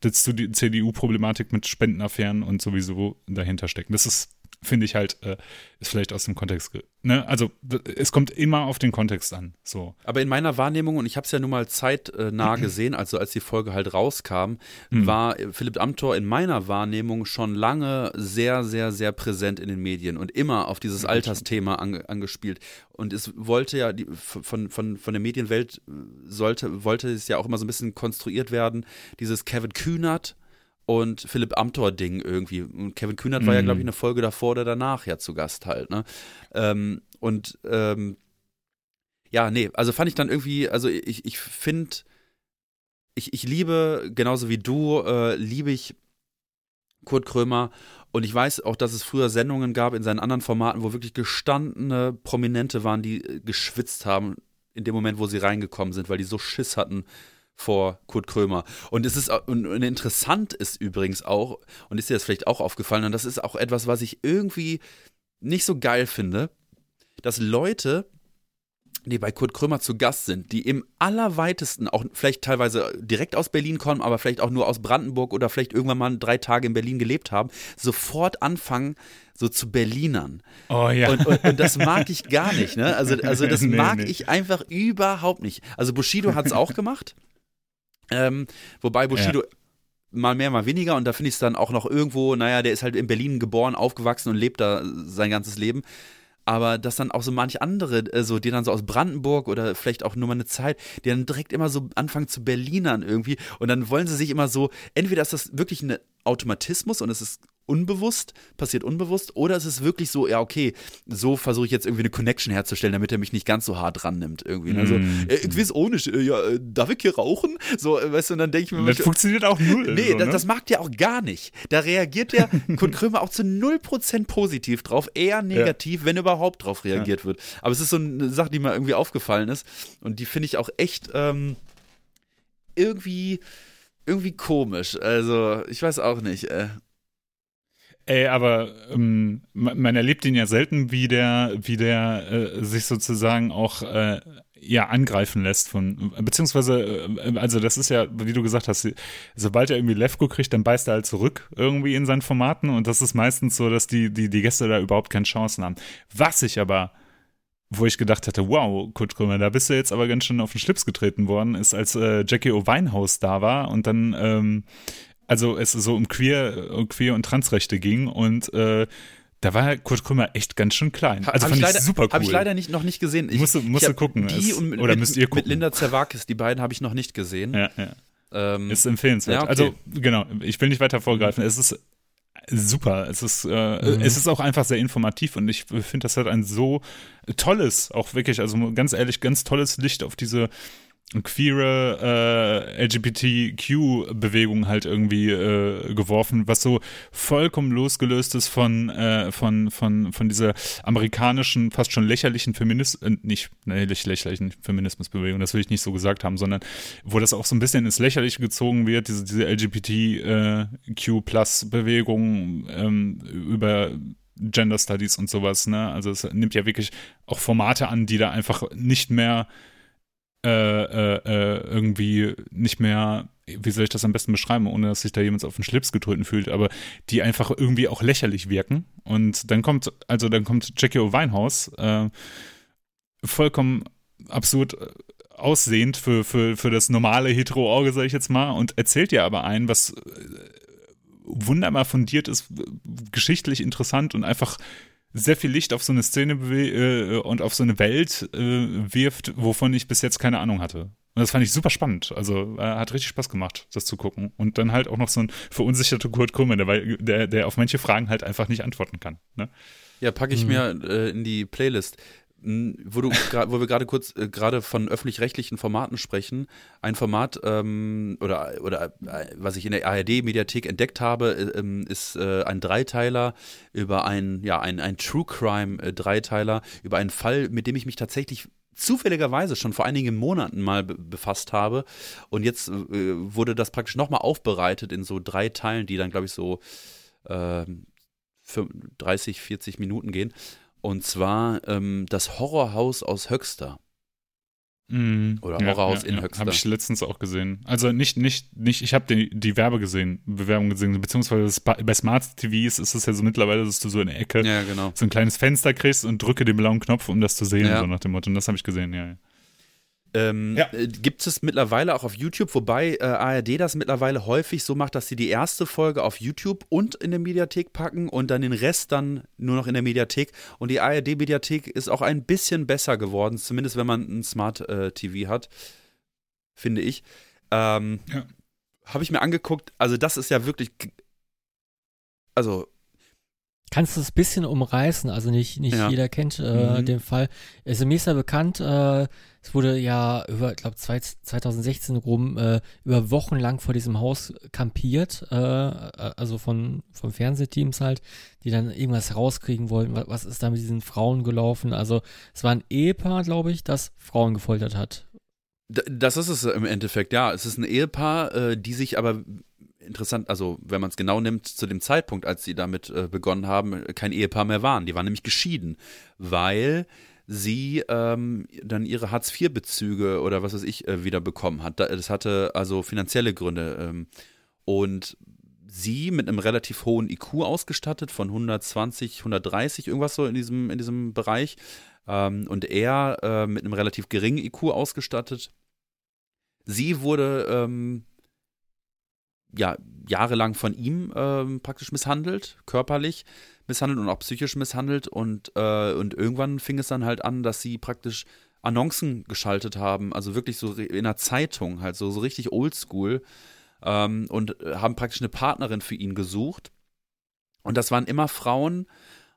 dazu die CDU-Problematik mit Spendenaffären und sowieso dahinter stecken. Das ist finde ich halt, äh, ist vielleicht aus dem Kontext. Ne? Also es kommt immer auf den Kontext an. So. Aber in meiner Wahrnehmung, und ich habe es ja nun mal zeitnah gesehen, also als die Folge halt rauskam, mhm. war Philipp Amthor in meiner Wahrnehmung schon lange sehr, sehr, sehr präsent in den Medien und immer auf dieses Altersthema ange, angespielt. Und es wollte ja, die, von, von, von der Medienwelt sollte, wollte es ja auch immer so ein bisschen konstruiert werden, dieses Kevin Kühnert und Philipp Amthor-Ding irgendwie. Und Kevin Kühnert mhm. war ja, glaube ich, eine Folge davor oder danach ja zu Gast halt, ne? Ähm, und ähm, ja, nee, also fand ich dann irgendwie, also ich, ich finde, ich, ich liebe, genauso wie du, äh, liebe ich Kurt Krömer und ich weiß auch, dass es früher Sendungen gab in seinen anderen Formaten, wo wirklich gestandene Prominente waren, die äh, geschwitzt haben in dem Moment, wo sie reingekommen sind, weil die so Schiss hatten, vor Kurt Krömer. Und es ist und, und interessant ist übrigens auch, und ist dir das vielleicht auch aufgefallen, und das ist auch etwas, was ich irgendwie nicht so geil finde, dass Leute, die bei Kurt Krömer zu Gast sind, die im allerweitesten, auch vielleicht teilweise direkt aus Berlin kommen, aber vielleicht auch nur aus Brandenburg oder vielleicht irgendwann mal drei Tage in Berlin gelebt haben, sofort anfangen, so zu Berlinern. Oh ja. Und, und, und das mag ich gar nicht, ne? Also, also das nee, mag nee. ich einfach überhaupt nicht. Also Bushido hat es auch gemacht. Ähm, wobei Bushido ja. mal mehr, mal weniger und da finde ich es dann auch noch irgendwo, naja, der ist halt in Berlin geboren, aufgewachsen und lebt da sein ganzes Leben. Aber dass dann auch so manche andere, äh, so die dann so aus Brandenburg oder vielleicht auch nur mal eine Zeit, die dann direkt immer so anfangen zu Berlinern irgendwie und dann wollen sie sich immer so, entweder ist das wirklich ein Automatismus und es ist unbewusst, passiert unbewusst, oder ist es wirklich so, ja, okay, so versuche ich jetzt irgendwie eine Connection herzustellen, damit er mich nicht ganz so hart dran nimmt irgendwie. Also, mm. äh, ich weiß ohne, äh, ja, äh, darf ich hier rauchen? So, äh, weißt du, und dann denke ich mir, das funktioniert auch null. Nee, so, ne? das, das, mag der auch gar nicht. Da reagiert der Kurt Krömer auch zu 0% positiv drauf, eher negativ, ja. wenn überhaupt drauf reagiert ja. wird. Aber es ist so eine Sache, die mir irgendwie aufgefallen ist und die finde ich auch echt ähm, irgendwie irgendwie komisch. Also, ich weiß auch nicht. Äh. Ey, aber ähm, man erlebt ihn ja selten, wie der, wie der äh, sich sozusagen auch äh, ja angreifen lässt von, beziehungsweise, äh, also das ist ja, wie du gesagt hast, sobald er irgendwie Levko kriegt, dann beißt er halt zurück irgendwie in seinen Formaten und das ist meistens so, dass die, die, die Gäste da überhaupt keine Chancen haben. Was ich aber wo ich gedacht hatte, wow, Kurt Krömer, da bist du jetzt aber ganz schön auf den Schlips getreten worden, ist, als äh, Jackie O'Winehouse da war und dann ähm, also es so um Queer, um Queer und Transrechte ging und äh, da war Kurt Krümmer echt ganz schön klein. Also hab fand ich, leider, super cool. Habe ich leider nicht, noch nicht gesehen. Ich, musst du, musst du gucken. Die und mit, oder müsst ihr gucken. Mit Linda Zerwakis, die beiden habe ich noch nicht gesehen. Ja, ja. Ähm, ist empfehlenswert. Ja, okay. Also genau, ich will nicht weiter vorgreifen. Es ist super. Es ist, äh, mhm. es ist auch einfach sehr informativ und ich finde, das hat ein so tolles, auch wirklich, also ganz ehrlich, ganz tolles Licht auf diese queere äh, LGBTQ-Bewegung halt irgendwie äh, geworfen, was so vollkommen losgelöst ist von, äh, von, von, von dieser amerikanischen, fast schon lächerlichen Feminismus, äh, nicht ne, lächerlichen Feminismusbewegung, das will ich nicht so gesagt haben, sondern wo das auch so ein bisschen ins Lächerliche gezogen wird, diese, diese LGBTQ-Plus-Bewegung ähm, über Gender Studies und sowas, ne? Also es nimmt ja wirklich auch Formate an, die da einfach nicht mehr äh, äh, äh, irgendwie nicht mehr, wie soll ich das am besten beschreiben, ohne dass sich da jemand auf den Schlips getreten fühlt, aber die einfach irgendwie auch lächerlich wirken. Und dann kommt, also dann kommt Jackie O'Winehouse, äh, vollkommen absurd aussehend für, für, für das normale Hetero-Auge, sag ich jetzt mal, und erzählt dir aber ein, was äh, wunderbar fundiert ist, geschichtlich interessant und einfach sehr viel Licht auf so eine Szene äh, und auf so eine Welt äh, wirft, wovon ich bis jetzt keine Ahnung hatte. Und das fand ich super spannend. Also äh, hat richtig Spaß gemacht, das zu gucken. Und dann halt auch noch so ein verunsicherter Kurt Krummer, der, der, der auf manche Fragen halt einfach nicht antworten kann. Ne? Ja, packe ich mhm. mir äh, in die Playlist. Wo, du, wo wir gerade kurz äh, gerade von öffentlich-rechtlichen Formaten sprechen, ein Format ähm, oder, oder äh, was ich in der ARD-Mediathek entdeckt habe, äh, ähm, ist äh, ein Dreiteiler über ein, ja, ein, ein True Crime-Dreiteiler, über einen Fall, mit dem ich mich tatsächlich zufälligerweise schon vor einigen Monaten mal befasst habe. Und jetzt äh, wurde das praktisch nochmal aufbereitet in so drei Teilen, die dann, glaube ich, so äh, 30, 40 Minuten gehen. Und zwar ähm, das Horrorhaus aus Höxter. Mm, Oder Horrorhaus ja, in ja, Höxter. Habe ich letztens auch gesehen. Also nicht, nicht, nicht, ich habe die, die Werbe gesehen, Bewerbung gesehen, beziehungsweise bei Smart TVs ist es ja so mittlerweile, dass du so in der Ecke ja, genau. so ein kleines Fenster kriegst und drücke den blauen Knopf, um das zu sehen, so nach dem Motto. Und das habe ich gesehen, ja. Ähm, ja. Äh, gibt es mittlerweile auch auf YouTube, wobei äh, ARD das mittlerweile häufig so macht, dass sie die erste Folge auf YouTube und in der Mediathek packen und dann den Rest dann nur noch in der Mediathek. Und die ARD-Mediathek ist auch ein bisschen besser geworden, zumindest wenn man ein Smart äh, TV hat, finde ich. Ähm, ja. Habe ich mir angeguckt, also das ist ja wirklich, also Kannst du es ein bisschen umreißen? Also nicht, nicht ja. jeder kennt äh, mhm. den Fall. Es ist mir ist ja bekannt, äh, es wurde ja über, ich glaube, 2016 rum äh, über Wochen lang vor diesem Haus kampiert, äh, also von, von Fernsehteams halt, die dann irgendwas rauskriegen wollten. Was, was ist da mit diesen Frauen gelaufen? Also es war ein Ehepaar, glaube ich, das Frauen gefoltert hat. Das ist es im Endeffekt, ja. Es ist ein Ehepaar, äh, die sich aber interessant, also wenn man es genau nimmt, zu dem Zeitpunkt, als sie damit äh, begonnen haben, kein Ehepaar mehr waren. Die waren nämlich geschieden, weil sie ähm, dann ihre Hartz-IV-Bezüge oder was weiß ich äh, wieder bekommen hat. Das hatte also finanzielle Gründe. Ähm, und sie mit einem relativ hohen IQ ausgestattet, von 120, 130, irgendwas so in diesem, in diesem Bereich. Ähm, und er äh, mit einem relativ geringen IQ ausgestattet. Sie wurde ähm, ja, jahrelang von ihm ähm, praktisch misshandelt, körperlich misshandelt und auch psychisch misshandelt. Und, äh, und irgendwann fing es dann halt an, dass sie praktisch Annoncen geschaltet haben, also wirklich so in der Zeitung, halt so, so richtig oldschool. Ähm, und äh, haben praktisch eine Partnerin für ihn gesucht. Und das waren immer Frauen,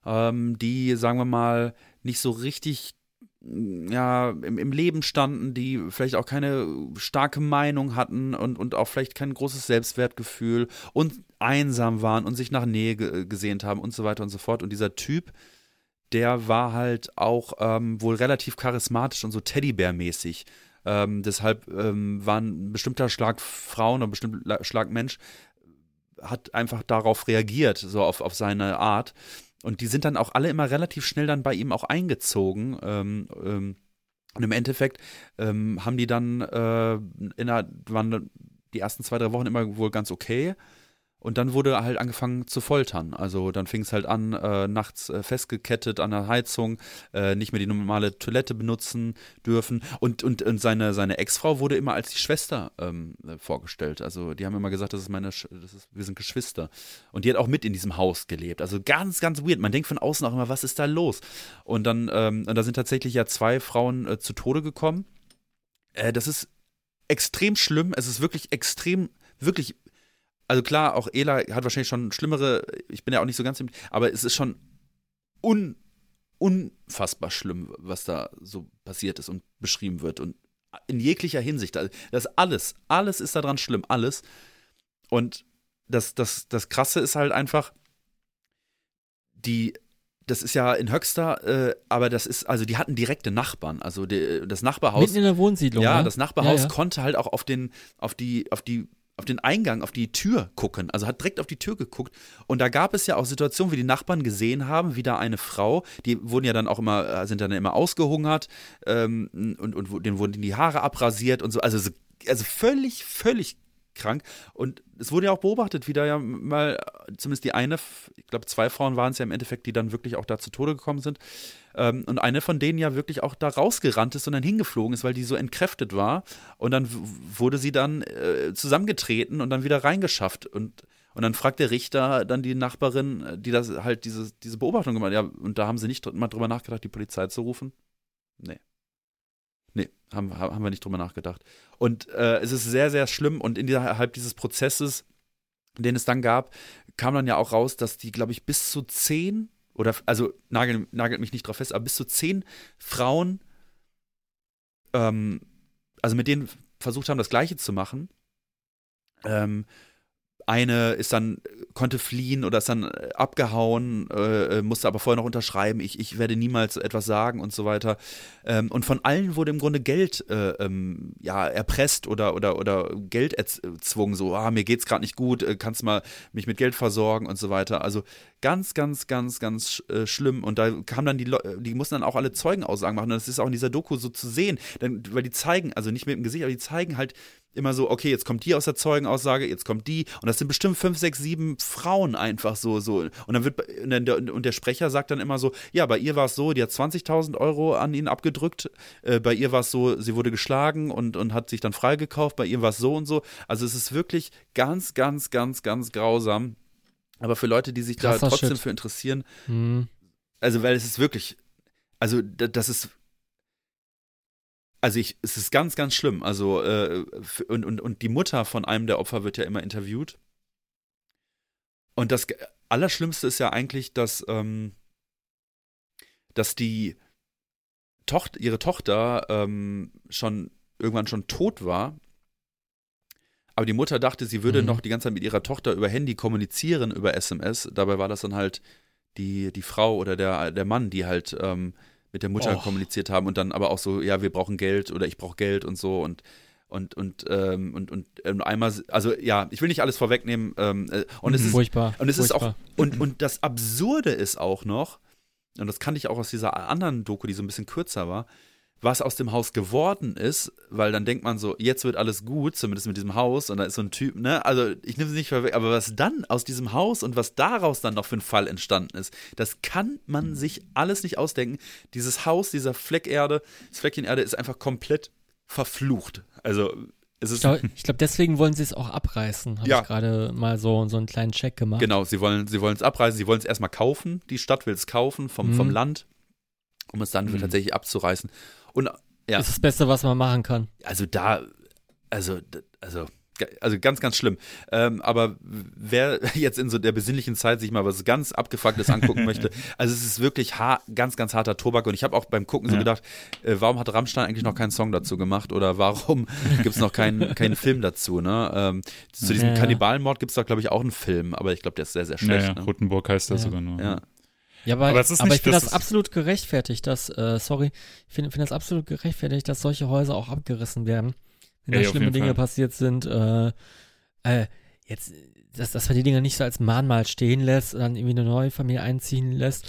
ähm, die, sagen wir mal, nicht so richtig ja, im, im, Leben standen, die vielleicht auch keine starke Meinung hatten und, und auch vielleicht kein großes Selbstwertgefühl und einsam waren und sich nach Nähe ge gesehnt haben und so weiter und so fort. Und dieser Typ, der war halt auch ähm, wohl relativ charismatisch und so Teddybär-mäßig. Ähm, deshalb ähm, war ein bestimmter Schlag Frauen oder ein bestimmter Schlag Mensch hat einfach darauf reagiert, so auf, auf seine Art. Und die sind dann auch alle immer relativ schnell dann bei ihm auch eingezogen. Ähm, ähm, und im Endeffekt ähm, haben die dann äh, in der, waren die ersten zwei, drei Wochen immer wohl ganz okay. Und dann wurde halt angefangen zu foltern. Also dann fing es halt an, äh, nachts äh, festgekettet an der Heizung, äh, nicht mehr die normale Toilette benutzen dürfen. Und, und, und seine, seine Ex-Frau wurde immer als die Schwester ähm, vorgestellt. Also die haben immer gesagt, das ist meine, Sch das ist, wir sind Geschwister. Und die hat auch mit in diesem Haus gelebt. Also ganz, ganz weird. Man denkt von außen auch immer, was ist da los? Und dann, ähm, und da sind tatsächlich ja zwei Frauen äh, zu Tode gekommen. Äh, das ist extrem schlimm. Es ist wirklich extrem, wirklich also klar, auch Ela hat wahrscheinlich schon schlimmere, ich bin ja auch nicht so ganz im, aber es ist schon un, unfassbar schlimm, was da so passiert ist und beschrieben wird und in jeglicher Hinsicht. Also das alles, alles ist daran schlimm, alles. Und das, das, das Krasse ist halt einfach, die, das ist ja in Höxter, äh, aber das ist, also die hatten direkte Nachbarn. Also die, das Nachbarhaus. Mitten in der Wohnsiedlung. Ja, ja? das Nachbarhaus ja, ja. konnte halt auch auf den, auf die, auf die auf den Eingang, auf die Tür gucken. Also hat direkt auf die Tür geguckt. Und da gab es ja auch Situationen, wie die Nachbarn gesehen haben, wie da eine Frau, die wurden ja dann auch immer, äh, sind dann immer ausgehungert ähm, und, und denen wurden die Haare abrasiert und so. Also, also völlig, völlig krank. Und es wurde ja auch beobachtet, wie da ja mal, zumindest die eine, ich glaube, zwei Frauen waren es ja im Endeffekt, die dann wirklich auch da zu Tode gekommen sind. Ähm, und eine von denen ja wirklich auch da rausgerannt ist und dann hingeflogen ist, weil die so entkräftet war. Und dann wurde sie dann äh, zusammengetreten und dann wieder reingeschafft. Und und dann fragt der Richter dann die Nachbarin, die das halt diese, diese Beobachtung gemacht hat. Ja, und da haben sie nicht mal drüber nachgedacht, die Polizei zu rufen? Nee. Haben, haben wir nicht drüber nachgedacht. Und äh, es ist sehr, sehr schlimm. Und innerhalb dieses Prozesses, den es dann gab, kam dann ja auch raus, dass die, glaube ich, bis zu zehn, oder also nagelt, nagelt mich nicht drauf fest, aber bis zu zehn Frauen, ähm, also mit denen versucht haben, das Gleiche zu machen. Ähm, eine ist dann, konnte fliehen oder ist dann äh, abgehauen, äh, äh, musste aber vorher noch unterschreiben, ich, ich werde niemals etwas sagen und so weiter. Ähm, und von allen wurde im Grunde Geld äh, ähm, ja, erpresst oder, oder, oder Geld erzwungen, so, ah, mir geht's gerade nicht gut, äh, kannst mal mich mit Geld versorgen und so weiter. Also ganz, ganz, ganz, ganz äh, schlimm. Und da kam dann die Leute, die mussten dann auch alle Zeugenaussagen machen. Und das ist auch in dieser Doku so zu sehen, denn, weil die zeigen, also nicht mit dem Gesicht, aber die zeigen halt, immer so, okay, jetzt kommt die aus der Zeugenaussage, jetzt kommt die. Und das sind bestimmt fünf, sechs, sieben Frauen einfach so. so. Und dann wird, und der Sprecher sagt dann immer so, ja, bei ihr war es so, die hat 20.000 Euro an ihn abgedrückt. Äh, bei ihr war es so, sie wurde geschlagen und, und hat sich dann freigekauft. Bei ihr war es so und so. Also es ist wirklich ganz, ganz, ganz, ganz grausam. Aber für Leute, die sich Krasser da trotzdem Shit. für interessieren, mhm. also weil es ist wirklich, also das ist also ich, es ist ganz, ganz schlimm. Also, äh, und, und, und die Mutter von einem der Opfer wird ja immer interviewt. Und das Allerschlimmste ist ja eigentlich, dass, ähm, dass die Tochter, ihre Tochter ähm, schon irgendwann schon tot war. Aber die Mutter dachte, sie würde mhm. noch die ganze Zeit mit ihrer Tochter über Handy kommunizieren, über SMS. Dabei war das dann halt die, die Frau oder der, der Mann, die halt ähm, mit der Mutter oh. kommuniziert haben und dann aber auch so, ja, wir brauchen Geld oder ich brauche Geld und so und und und ähm, und und ähm, einmal also ja ich will nicht alles vorwegnehmen ähm, äh, und es ist furchtbar und es furchtbar. ist auch und und das Absurde ist auch noch und das kannte ich auch aus dieser anderen Doku die so ein bisschen kürzer war was aus dem Haus geworden ist, weil dann denkt man so, jetzt wird alles gut, zumindest mit diesem Haus, und da ist so ein Typ, ne? Also ich nehme es nicht vorweg, aber was dann aus diesem Haus und was daraus dann noch für ein Fall entstanden ist, das kann man sich alles nicht ausdenken. Dieses Haus, dieser Fleck Erde, das Fleckchen Erde ist einfach komplett verflucht. Also es ist. Ich glaube, glaub, deswegen wollen sie es auch abreißen. Habe ja. ich gerade mal so, so einen kleinen Check gemacht. Genau, sie wollen sie es abreißen, sie wollen es erstmal kaufen. Die Stadt will es kaufen vom, mhm. vom Land, um es dann mhm. tatsächlich abzureißen. Und ja. Das ist das Beste, was man machen kann. Also da, also, also, also ganz, ganz schlimm. Ähm, aber wer jetzt in so der besinnlichen Zeit sich mal was ganz Abgefucktes angucken möchte, also es ist wirklich ganz, ganz harter Tobak. Und ich habe auch beim Gucken so gedacht, äh, warum hat Rammstein eigentlich noch keinen Song dazu gemacht? Oder warum gibt es noch keinen, keinen Film dazu? Ne? Ähm, zu diesem ja, Kannibalenmord gibt es da, glaube ich, auch einen Film, aber ich glaube, der ist sehr, sehr schlecht. Ja, ja. Ne? Rotenburg heißt der sogar nur. Ja. Ja, aber, aber, aber ich finde das, das absolut gerechtfertigt, dass, äh, sorry, ich finde find das absolut gerechtfertigt, dass solche Häuser auch abgerissen werden. Wenn da schlimme Dinge Fall. passiert sind, äh, äh, jetzt, dass, dass man die Dinger nicht so als Mahnmal stehen lässt und dann irgendwie eine neue Familie einziehen lässt.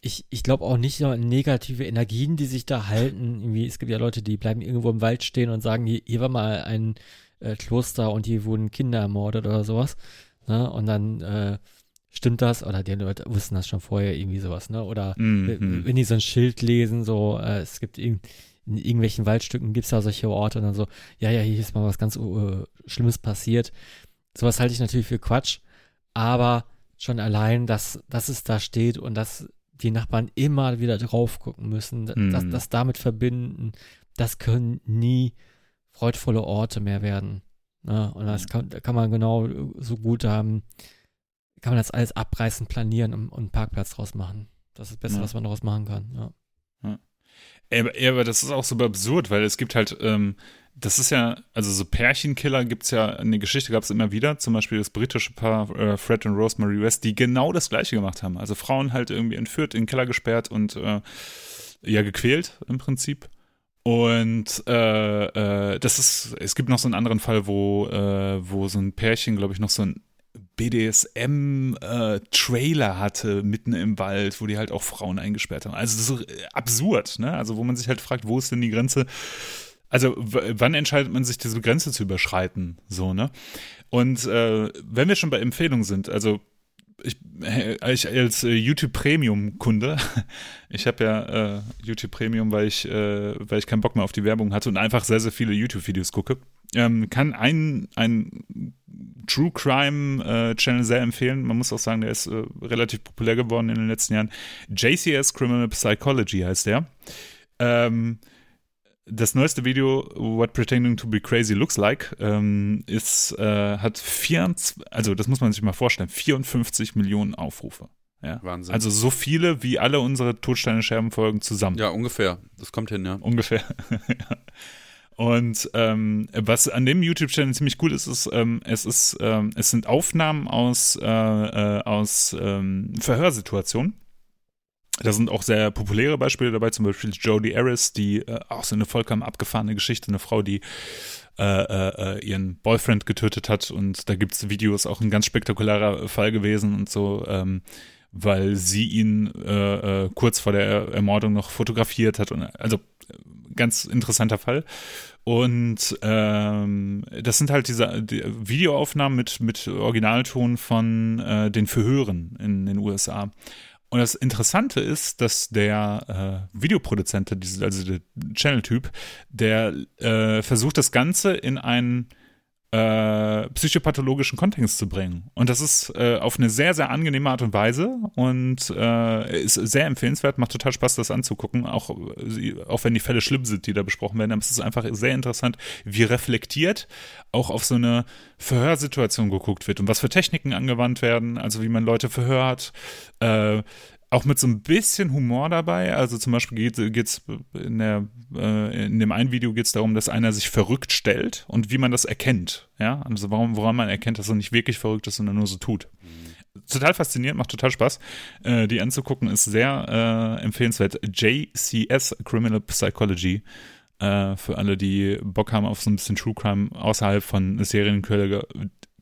Ich, ich glaube auch nicht so negative Energien, die sich da halten. Irgendwie, es gibt ja Leute, die bleiben irgendwo im Wald stehen und sagen, hier, hier war mal ein äh, Kloster und hier wurden Kinder ermordet oder sowas. Ne? Und dann äh, stimmt das? Oder die Leute wussten das schon vorher, irgendwie sowas, ne? Oder mhm. wenn die so ein Schild lesen, so, äh, es gibt in, in irgendwelchen Waldstücken gibt es ja solche Orte und dann so, ja, ja, hier ist mal was ganz uh, Schlimmes passiert. Sowas halte ich natürlich für Quatsch, aber schon allein, dass, dass es da steht und dass die Nachbarn immer wieder drauf gucken müssen, mhm. das, das damit verbinden, das können nie freudvolle Orte mehr werden. Ne? Und das kann, kann man genau so gut haben kann man das alles abreißen, planieren und, und einen Parkplatz draus machen. Das ist das Beste, ja. was man daraus machen kann. Ja. ja. Ey, aber das ist auch super absurd, weil es gibt halt, ähm, das ist ja, also so Pärchenkiller gibt es ja, in der Geschichte gab es immer wieder, zum Beispiel das britische Paar äh, Fred und Rosemary West, die genau das gleiche gemacht haben. Also Frauen halt irgendwie entführt, in den Keller gesperrt und äh, ja, gequält im Prinzip. Und äh, äh, das ist, es gibt noch so einen anderen Fall, wo, äh, wo so ein Pärchen, glaube ich, noch so ein BDSM-Trailer äh, hatte mitten im Wald, wo die halt auch Frauen eingesperrt haben. Also so äh, absurd, ne? Also wo man sich halt fragt, wo ist denn die Grenze? also wann entscheidet man sich, diese Grenze zu überschreiten? So, ne? Und äh, wenn wir schon bei Empfehlungen sind, also ich, ich als äh, YouTube Premium Kunde, ich habe ja äh, YouTube Premium, weil ich, äh, weil ich keinen Bock mehr auf die Werbung hatte und einfach sehr, sehr viele YouTube-Videos gucke, ähm, kann ein, ein True Crime äh, Channel sehr empfehlen. Man muss auch sagen, der ist äh, relativ populär geworden in den letzten Jahren. JCS Criminal Psychology heißt der. Ähm, das neueste Video, What Pretending to be Crazy Looks Like, ähm, ist, äh, hat 24, also das muss man sich mal vorstellen, 54 Millionen Aufrufe. Ja? Wahnsinn. Also so viele wie alle unsere Todsteine-Scherben-Folgen zusammen. Ja, ungefähr. Das kommt hin, ja. Ungefähr. ja. Und ähm, was an dem YouTube-Channel ziemlich cool ist, ist, ähm, es ist, ähm, es sind Aufnahmen aus, äh, äh, aus ähm, Verhörsituationen. Da sind auch sehr populäre Beispiele dabei, zum Beispiel Jodie Harris, die äh, auch so eine vollkommen abgefahrene Geschichte, eine Frau, die äh, äh, äh ihren Boyfriend getötet hat und da gibt es Videos, auch ein ganz spektakulärer Fall gewesen und so, ähm, weil sie ihn äh, äh, kurz vor der Ermordung noch fotografiert hat und also ganz interessanter Fall. Und ähm, das sind halt diese die Videoaufnahmen mit, mit Originalton von äh, den Verhören in den USA. Und das Interessante ist, dass der äh, Videoproduzent, also der Channel-Typ, der äh, versucht, das Ganze in einen äh, psychopathologischen Kontext zu bringen. Und das ist äh, auf eine sehr, sehr angenehme Art und Weise und äh, ist sehr empfehlenswert, macht total Spaß, das anzugucken, auch, auch wenn die Fälle schlimm sind, die da besprochen werden. Aber es ist einfach sehr interessant, wie reflektiert auch auf so eine Verhörsituation geguckt wird und was für Techniken angewandt werden, also wie man Leute verhört, äh, auch mit so ein bisschen Humor dabei. Also zum Beispiel geht es in, äh, in dem einen Video geht es darum, dass einer sich verrückt stellt und wie man das erkennt. Ja, also warum, woran man erkennt, dass er nicht wirklich verrückt ist, sondern nur so tut. Total faszinierend, macht total Spaß. Äh, die anzugucken ist sehr äh, empfehlenswert. JCS Criminal Psychology. Äh, für alle, die Bock haben auf so ein bisschen True Crime außerhalb von Serienkiller,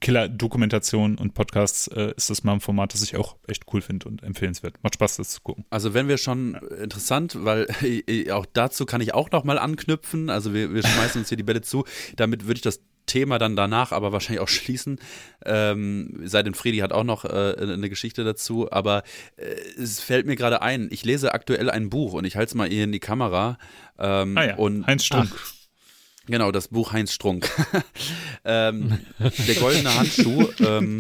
Killer-Dokumentation und Podcasts äh, ist das mal ein Format, das ich auch echt cool finde und empfehlenswert. Macht Spaß, das zu gucken. Also wenn wir schon interessant, weil auch dazu kann ich auch noch mal anknüpfen. Also wir, wir schmeißen uns hier die Bälle zu. Damit würde ich das Thema dann danach aber wahrscheinlich auch schließen. Ähm, Seidin Fredi hat auch noch äh, eine Geschichte dazu, aber äh, es fällt mir gerade ein, ich lese aktuell ein Buch und ich halte es mal hier in die Kamera. Ähm, ah ja, und, Heinz Strunk. Ach, Genau, das Buch Heinz Strunk. ähm, der goldene Handschuh ähm,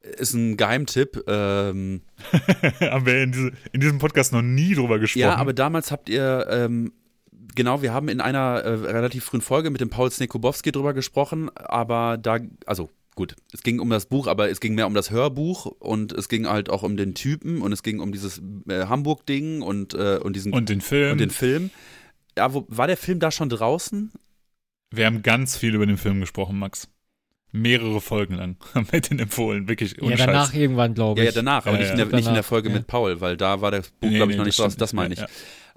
ist ein Geheimtipp. Ähm, Haben wir in, diese, in, diesem Podcast noch nie drüber gesprochen. Ja, aber damals habt ihr, ähm, genau, wir haben in einer äh, relativ frühen Folge mit dem Paul Snekobowski drüber gesprochen, aber da, also gut, es ging um das Buch, aber es ging mehr um das Hörbuch und es ging halt auch um den Typen und es ging um dieses äh, Hamburg-Ding und, äh, und diesen und den Film. Und den Film ja, wo, war der Film da schon draußen? Wir haben ganz viel über den Film gesprochen, Max. Mehrere Folgen lang haben wir den empfohlen, wirklich. Ohne ja, danach Scheiß. irgendwann, glaube ich. Ja, ja, danach, aber ja, nicht, ja. In der, danach, nicht in der Folge mit Paul, weil da war das Buch, nee, glaube ich, nee, noch nicht draußen. Das meine ich.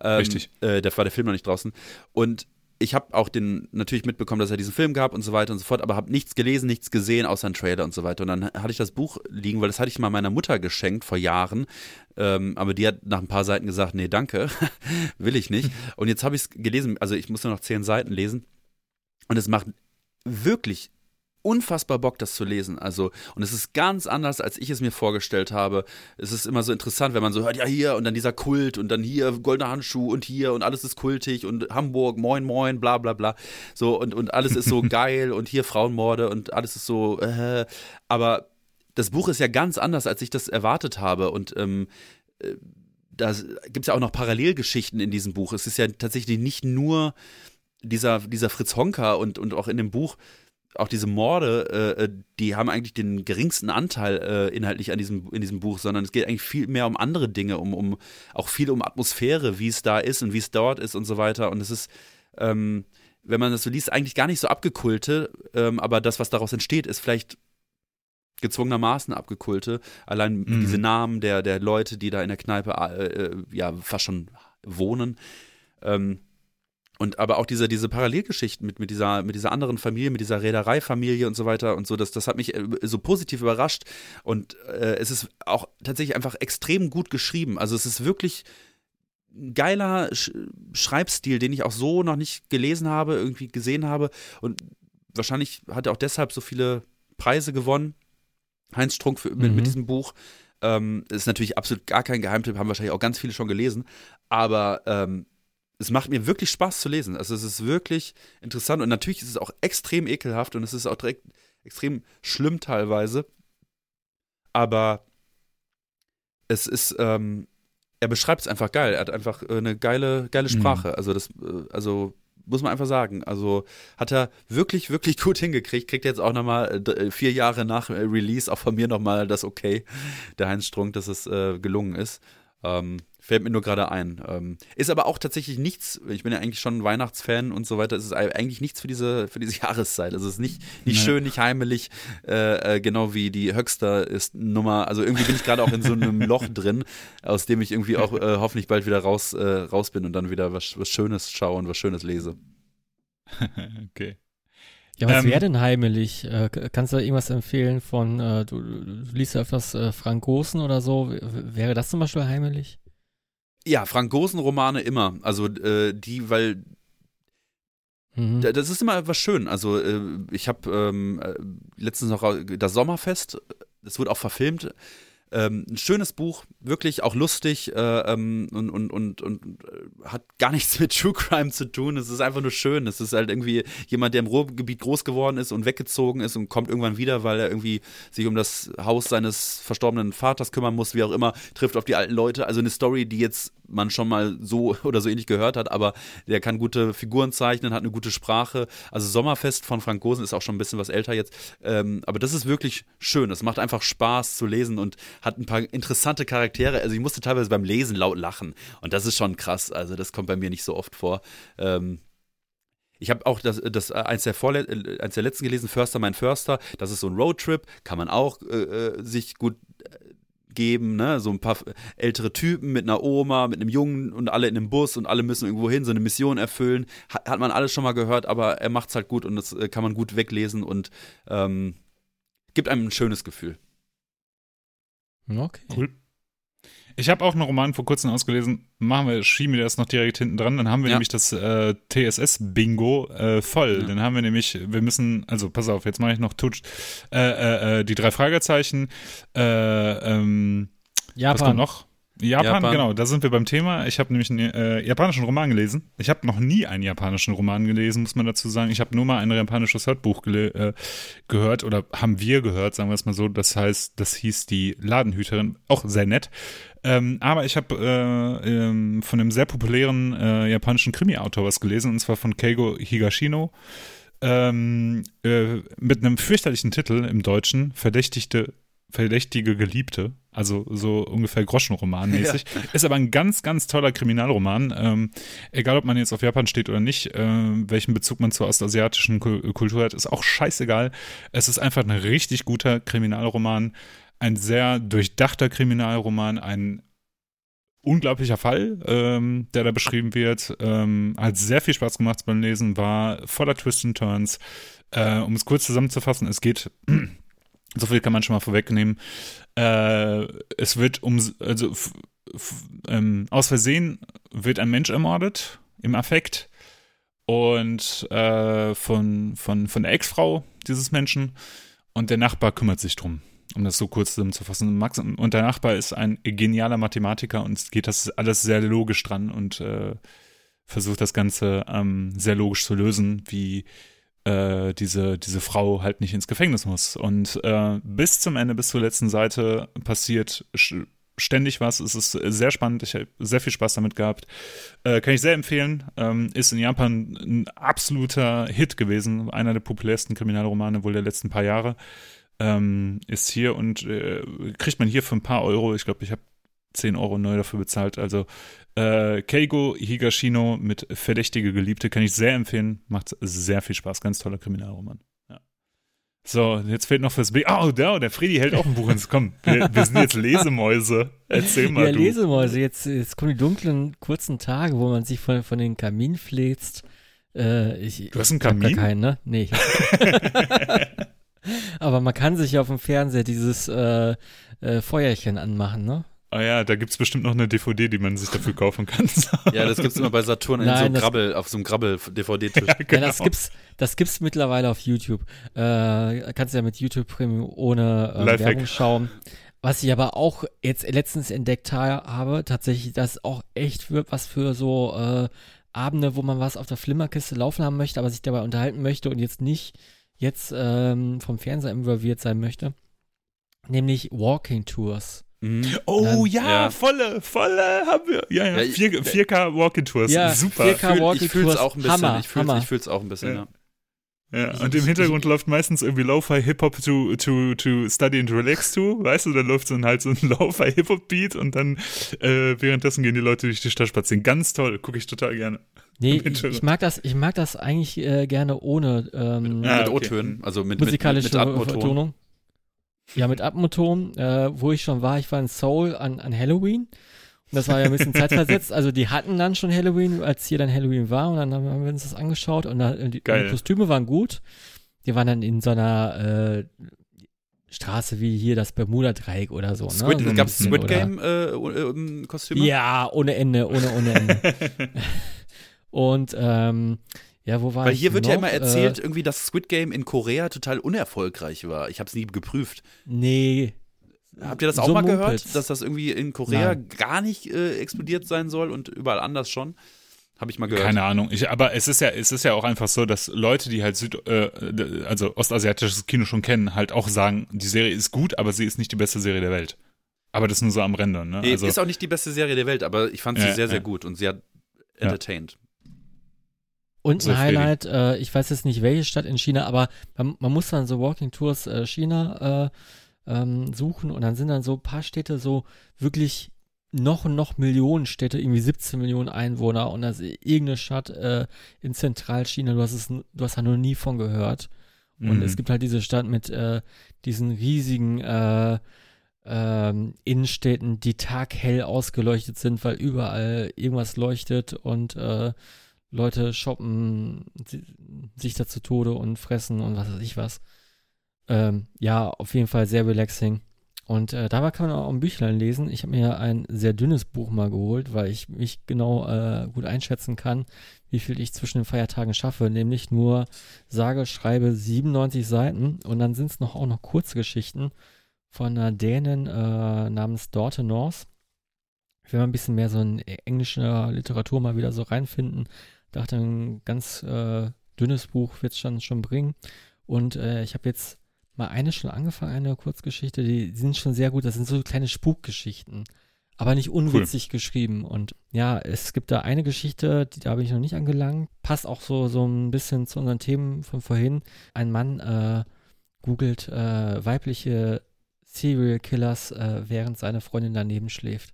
Ähm, Richtig. Äh, da war der Film noch nicht draußen. Und ich habe auch den natürlich mitbekommen, dass er diesen Film gab und so weiter und so fort, aber habe nichts gelesen, nichts gesehen, außer einen Trailer und so weiter. Und dann hatte ich das Buch liegen, weil das hatte ich mal meiner Mutter geschenkt vor Jahren. Ähm, aber die hat nach ein paar Seiten gesagt, nee, danke, will ich nicht. Und jetzt habe ich es gelesen, also ich muss nur noch zehn Seiten lesen. Und es macht wirklich unfassbar Bock, das zu lesen. Also, und es ist ganz anders, als ich es mir vorgestellt habe. Es ist immer so interessant, wenn man so hört, ja, hier und dann dieser Kult und dann hier goldener Handschuh und hier und alles ist kultig und Hamburg, moin, moin, bla, bla, bla. So, und, und alles ist so geil und hier Frauenmorde und alles ist so, äh, aber das Buch ist ja ganz anders, als ich das erwartet habe und, ähm, äh, da gibt es ja auch noch Parallelgeschichten in diesem Buch. Es ist ja tatsächlich nicht nur dieser, dieser Fritz Honka und, und auch in dem Buch auch diese Morde, äh, die haben eigentlich den geringsten Anteil äh, inhaltlich an diesem, in diesem Buch, sondern es geht eigentlich viel mehr um andere Dinge, um, um auch viel um Atmosphäre, wie es da ist und wie es dort ist und so weiter. Und es ist, ähm, wenn man das so liest, eigentlich gar nicht so abgekulte, ähm, aber das, was daraus entsteht, ist vielleicht gezwungenermaßen abgekulte. Allein mhm. diese Namen der, der Leute, die da in der Kneipe äh, äh ja fast schon wohnen. Ähm, und aber auch diese, diese Parallelgeschichten mit, mit, dieser, mit dieser anderen Familie, mit dieser Reedereifamilie und so weiter und so, das, das hat mich äh, so positiv überrascht. Und äh, es ist auch tatsächlich einfach extrem gut geschrieben. Also es ist wirklich geiler Sch Schreibstil, den ich auch so noch nicht gelesen habe, irgendwie gesehen habe. Und wahrscheinlich hat er auch deshalb so viele Preise gewonnen. Heinz Strunk mit, Mhm. mit diesem Buch. Ähm, ist natürlich absolut gar kein Geheimtipp, haben wahrscheinlich auch ganz viele schon gelesen. Aber ähm, es macht mir wirklich Spaß zu lesen. Also es ist wirklich interessant und natürlich ist es auch extrem ekelhaft und es ist auch direkt extrem schlimm teilweise. Aber es ist, ähm, er beschreibt es einfach geil. Er hat einfach äh, eine geile, geile Mhm. Sprache. Also das, äh, also muss man einfach sagen. Also hat er wirklich, wirklich gut hingekriegt. Kriegt jetzt auch nochmal äh, vier Jahre nach äh, Release auch von mir nochmal das Okay, der Heinz Strunk, dass es äh, gelungen ist. Ähm, fällt mir nur gerade ein. Ähm, ist aber auch tatsächlich nichts, ich bin ja eigentlich schon ein Weihnachtsfan und so weiter, es ist eigentlich nichts für diese, für diese Jahreszeit. Also es ist nicht, nicht Nee. schön, nicht heimelig, äh, äh, genau wie die Höxter ist Nummer. Also irgendwie bin ich gerade auch in so einem Loch drin, aus dem ich irgendwie auch äh, hoffentlich bald wieder raus, äh, raus bin und dann wieder was, was Schönes schaue und was Schönes lese. okay. Ja, was Ähm, wäre denn heimelig? Äh, kannst du da irgendwas empfehlen von, äh, du, du liest ja öfters äh, Frank Gosen oder so? W wäre das zum Beispiel heimelig? Ja, Frank Gosen-Romane immer. Also äh, die, weil Mhm. Da- Das ist immer was schön. Also äh, ich habe ähm, äh, letztens noch das Sommerfest, das wurde auch verfilmt. Ähm, ein schönes Buch, wirklich auch lustig äh, ähm, und, und, und, und äh, hat gar nichts mit True Crime zu tun. Es ist einfach nur schön. Es ist halt irgendwie jemand, der im Ruhrgebiet groß geworden ist und weggezogen ist und kommt irgendwann wieder, weil er irgendwie sich um das Haus seines verstorbenen Vaters kümmern muss, wie auch immer, trifft auf die alten Leute. Also eine Story, die jetzt man schon mal so oder so ähnlich gehört hat, aber der kann gute Figuren zeichnen, hat eine gute Sprache. Also Sommerfest von Frank Gosen ist auch schon ein bisschen was älter jetzt. Ähm, aber das ist wirklich schön. Es macht einfach Spaß zu lesen und hat ein paar interessante Charaktere. Also ich musste teilweise beim Lesen laut lachen. Und das ist schon krass. Also das kommt bei mir nicht so oft vor. Ähm, ich habe auch das, das äh, eins, der äh, eins der letzten gelesen, Förster, mein Förster. Das ist so ein Roadtrip, kann man auch äh, äh, sich gut geben, ne? So ein paar ältere Typen mit einer Oma, mit einem Jungen und alle in einem Bus und alle müssen irgendwo hin, so eine Mission erfüllen. Hat, hat man alles schon mal gehört, aber er macht's halt gut und das äh, kann man gut weglesen und ähm, gibt einem ein schönes Gefühl. Okay. Cool. Ich habe auch einen Roman vor kurzem ausgelesen. Machen wir, schieben wir das noch direkt hinten dran. Dann haben wir Ja. nämlich das äh, TSS-Bingo äh, voll. Ja. Dann haben wir nämlich, wir müssen, also pass auf, jetzt mache ich noch Tutsch, äh, äh, äh, die drei Fragezeichen. Äh, ähm, was kommt Japan. noch? Japan, Japan. genau, da sind wir beim Thema. Ich habe nämlich einen äh, japanischen Roman gelesen. Ich habe noch nie einen japanischen Roman gelesen, muss man dazu sagen. Ich habe nur mal ein japanisches Hörbuch äh, gehört oder haben wir gehört, sagen wir es mal so. Das heißt, das hieß die Ladenhüterin, auch sehr nett. Ähm, aber ich habe äh, ähm, von einem sehr populären äh, japanischen Krimi-Autor was gelesen, und zwar von Keigo Higashino. Ähm, äh, mit einem fürchterlichen Titel im Deutschen, Verdächtigte, Verdächtige Geliebte, also so ungefähr Groschenroman-mäßig. Ist aber ein ganz, ganz toller Kriminalroman. Ähm, egal, ob man jetzt auf Japan steht oder nicht, äh, welchen Bezug man zur ostasiatischen Kul- Kultur hat, ist auch scheißegal. Es ist einfach ein richtig guter Kriminalroman, ein sehr durchdachter Kriminalroman, ein unglaublicher Fall, ähm, der da beschrieben wird. Ähm, hat sehr viel Spaß gemacht beim Lesen, war voller Twists and Turns. Äh, um es kurz zusammenzufassen, es geht, so viel kann man schon mal vorwegnehmen, äh, es wird um, also ähm, aus Versehen wird ein Mensch ermordet im Affekt. Und äh, von, von, von der Ex-Frau dieses Menschen. Und der Nachbar kümmert sich drum um das so kurz zusammenzufassen. Max und der Nachbar ist ein genialer Mathematiker und geht das alles sehr logisch dran und äh, versucht das Ganze ähm, sehr logisch zu lösen, wie äh, diese, diese Frau halt nicht ins Gefängnis muss. Und äh, bis zum Ende, bis zur letzten Seite passiert ständig was. Es ist sehr spannend. Ich habe sehr viel Spaß damit gehabt. Äh, kann ich sehr empfehlen. Ähm, ist in Japan ein absoluter Hit gewesen. Einer der populärsten Kriminalromane wohl der letzten paar Jahre ähm, ist hier und äh, kriegt man hier für ein paar Euro. Ich glaube, ich habe 10 Euro neu dafür bezahlt. Also äh, Keigo Higashino mit Verdächtige Geliebte kann ich sehr empfehlen. Macht sehr viel Spaß. Ganz toller Kriminalroman. Ja. So, jetzt fehlt noch fürs B. Oh, da, der Freddy hält auch ein Buch ins. Komm, wir, wir sind jetzt Lesemäuse. Erzähl mal. Ja, du. Lesemäuse, jetzt, jetzt kommen die dunklen, kurzen Tage, wo man sich von, von den Kamin fläzt. Äh, ich, Du hast einen ich hab Kamin? Keinen, ne? Nee. Aber man kann sich auf dem Fernseher dieses äh, äh, Feuerchen anmachen, ne? Ah ja, da gibt es bestimmt noch eine DVD, die man sich dafür kaufen kann. Ja, das gibt es immer bei Saturn in Nein, so Grabbel, auf so einem Grabbel-DVD-Tisch. ja, Ja, das gibt's, das gibt's mittlerweile auf YouTube. Äh, kannst du ja mit YouTube Premium ohne äh. Werbung schauen. Was ich aber auch jetzt letztens entdeckt ha habe, tatsächlich, das auch echt für, was für so äh, Abende, wo man was auf der Flimmerkiste laufen haben möchte, aber sich dabei unterhalten möchte und jetzt nicht jetzt ähm, vom Fernseher involviert sein möchte. Nämlich Walking Tours. Mhm. Oh Dann- ja, Ja. volle, volle haben wir. Ja, ja, Ja, ich- 4, 4K Walking Tours. Ja, super. 4K Ich fühl- Walking ich fühl's Tours, auch ein bisschen. Hammer, ich fühl's, Hammer. ich fühl's auch ein bisschen, Ja. ja. Ja, und im Hintergrund läuft meistens irgendwie Lo-Fi Hip-Hop to, to, to study and relax to, weißt du, da läuft so ein, halt so ein Lo-Fi Hip-Hop-Beat und dann äh, währenddessen gehen die Leute durch die Stadt spazieren. Ganz toll, gucke ich total gerne. Nee, ich, mag das, ich mag das eigentlich äh, gerne ohne ähm, Ah, mit okay. O-Tönen, also mit, mit, musikalische mit, mit Atmoton. Ja, mit Atmoton, äh, wo ich schon war, ich war in Seoul an, an Halloween. Und das war ja ein bisschen zeitversetzt. Also die hatten dann schon Halloween, als hier dann Halloween war. Und dann haben wir uns das angeschaut und da, die, Geil. die Kostüme waren gut. Die waren dann in so einer äh, Straße wie hier das Bermuda-Dreieck oder so. Squid, ne? so gab's bisschen, Squid oder- Game äh, äh, Kostüme? Ja, ohne Ende, ohne, ohne Ende. und ähm, ja, wo war Weil ich hier wird ja noch? immer erzählt, irgendwie, dass Squid Game in Korea total unerfolgreich war. Ich habe es nie geprüft. Äh, nee. Habt ihr das auch So mal gehört, mumpelt's. dass das irgendwie in Korea Nein. gar nicht äh, explodiert sein soll und überall anders schon? Habe ich mal gehört. Keine Ahnung. Ich, aber es ist ja, es ist ja auch einfach so, dass Leute, die halt Süd, äh, also ostasiatisches Kino schon kennen, halt auch sagen, die Serie ist gut, aber sie ist nicht die beste Serie der Welt. Aber das nur so am Ränder, ne? Nee, Also, ist auch nicht die beste Serie der Welt, aber ich fand sie Ja, sehr, sehr ja. gut und sie hat Ja. Und ein. Highlight, äh, ich weiß jetzt nicht, welche Stadt in China, aber man, man muss dann so Walking Tours äh, China äh, ähm, suchen und dann sind dann so ein paar Städte so wirklich noch und noch Millionen Städte, irgendwie 17 Millionen Einwohner und das ist irgendeine Stadt äh, in Zentralchina, du hast es, du hast da noch nie von gehört. Und Mhm. es gibt halt diese Stadt mit äh, diesen riesigen äh, ähm, Innenstädten, die taghell ausgeleuchtet sind, weil überall irgendwas leuchtet und äh, Leute shoppen si- sich da zu Tode und fressen und was weiß ich was. Ähm, ja, auf jeden Fall sehr relaxing. Und äh, dabei kann man auch ein Büchlein lesen. Ich habe mir ein sehr dünnes Buch mal geholt, weil ich mich genau äh, gut einschätzen kann, wie viel ich zwischen den Feiertagen schaffe. Nämlich nur sage, schreibe 97 Seiten und dann sind es noch auch noch Kurzgeschichten von einer Dänin äh, namens Dorte North. Ich will mal ein bisschen mehr so in englischer Literatur mal wieder so reinfinden. Dachte, ein ganz äh, dünnes Buch wird es schon, schon bringen. Und äh, ich habe jetzt mal eine schon angefangen, eine Kurzgeschichte, die, die sind schon sehr gut. Das sind so kleine Spukgeschichten, aber nicht unwitzig geschrieben. Und ja, es gibt da eine Geschichte, die da habe ich noch nicht angelangt. Passt auch so, so ein bisschen zu unseren Themen von vorhin. Ein Mann äh, googelt äh, weibliche Serial Killers, äh, während seine Freundin daneben schläft.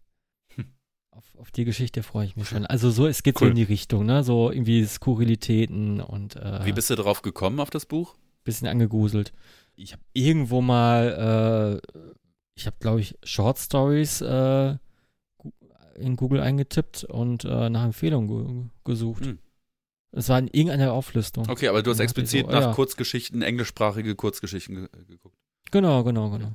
Auf, auf die Geschichte freue ich mich schon. Also so, es geht so Cool. in die Richtung, ne? So irgendwie Skurrilitäten und äh, Wie bist du drauf gekommen auf das Buch? bisschen angegruselt. Ich habe irgendwo mal, äh, ich habe glaube ich Short Stories äh, in Google eingetippt und äh, nach Empfehlungen ge gesucht. Hm. Es war in irgendeiner Auflistung. Okay, aber du hast explizit so, nach ja. Kurzgeschichten, englischsprachige Kurzgeschichten ge geguckt. Genau, genau, genau.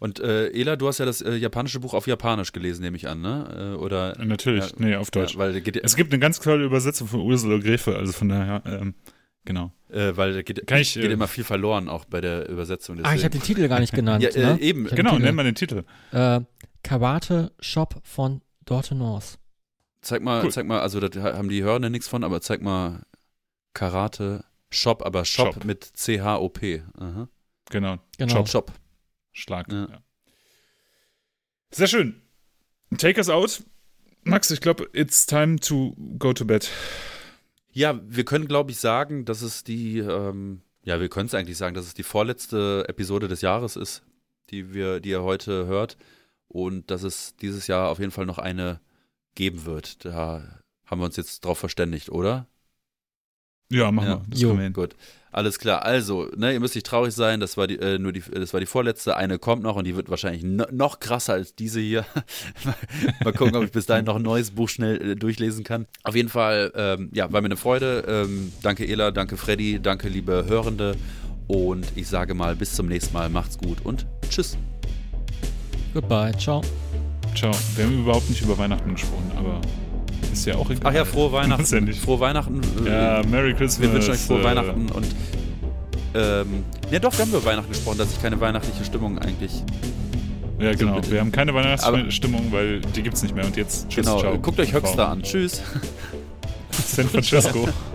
Und äh, Ela, du hast ja das äh, japanische Buch auf Japanisch gelesen, nehme ich an, ne? Äh, oder Natürlich, Ja, nee, auf Deutsch. Ja, weil es gibt eine ganz tolle Übersetzung von Ursula Gräfe, also von daher, ähm, genau. äh, weil der geht, Kann ich, geht äh, immer viel verloren, auch bei der Übersetzung. Ah, ich habe den Titel gar nicht genannt. ja, äh, ne? eben. Genau, nenn mal den Titel. Äh, Karate Shop von Dorte North. Zeig mal, Cool. zeig mal, also da haben die Hörner nichts von, aber zeig mal Karate Shop, aber Shop, Shop. mit C-H-O-P. Genau, Genau. Shop, Shop. Schlag. Ja. Ja. Sehr schön. Take us out. Max, ich glaube, it's time to go to bed. Ja, wir können, glaube ich, sagen, dass es die, ähm, ja, wir können es eigentlich sagen, dass es die vorletzte Episode des Jahres ist, die wir, die ihr heute hört. Und dass es dieses Jahr auf jeden Fall noch eine geben wird. Da haben wir uns jetzt drauf verständigt, oder? Ja, machen Ja. wir. Das Jo. wir hin. Gut, alles klar. Also, ne, ihr müsst nicht traurig sein. Das war die, äh, nur die, das war die vorletzte. Eine kommt noch und die wird wahrscheinlich no, noch krasser als diese hier. Mal gucken, ob ich bis dahin noch ein neues Buch schnell äh, durchlesen kann. Auf jeden Fall, ähm, ja, war mir eine Freude. Ähm, danke Ela, danke Freddy, danke liebe Hörende. Und ich sage mal, bis zum nächsten Mal. Macht's gut und tschüss. Goodbye. Ciao. Ciao. Wir haben überhaupt nicht über Weihnachten gesprochen, aber ist ja auch egal. Ach ja, frohe Weihnachten. Ja. Frohe Weihnachten. äh, Ja, Merry Christmas. wir wünschen euch frohe äh, Weihnachten und ähm, ja doch, wir haben über Weihnachten gesprochen, dass ich keine weihnachtliche Stimmung eigentlich. Ja, genau. bitte. Wir haben keine Weihnachtsstimmung, weil die gibt's nicht mehr. Und jetzt tschüss, genau, ciao. guckt euch Höxter an. Tschüss. San Francisco.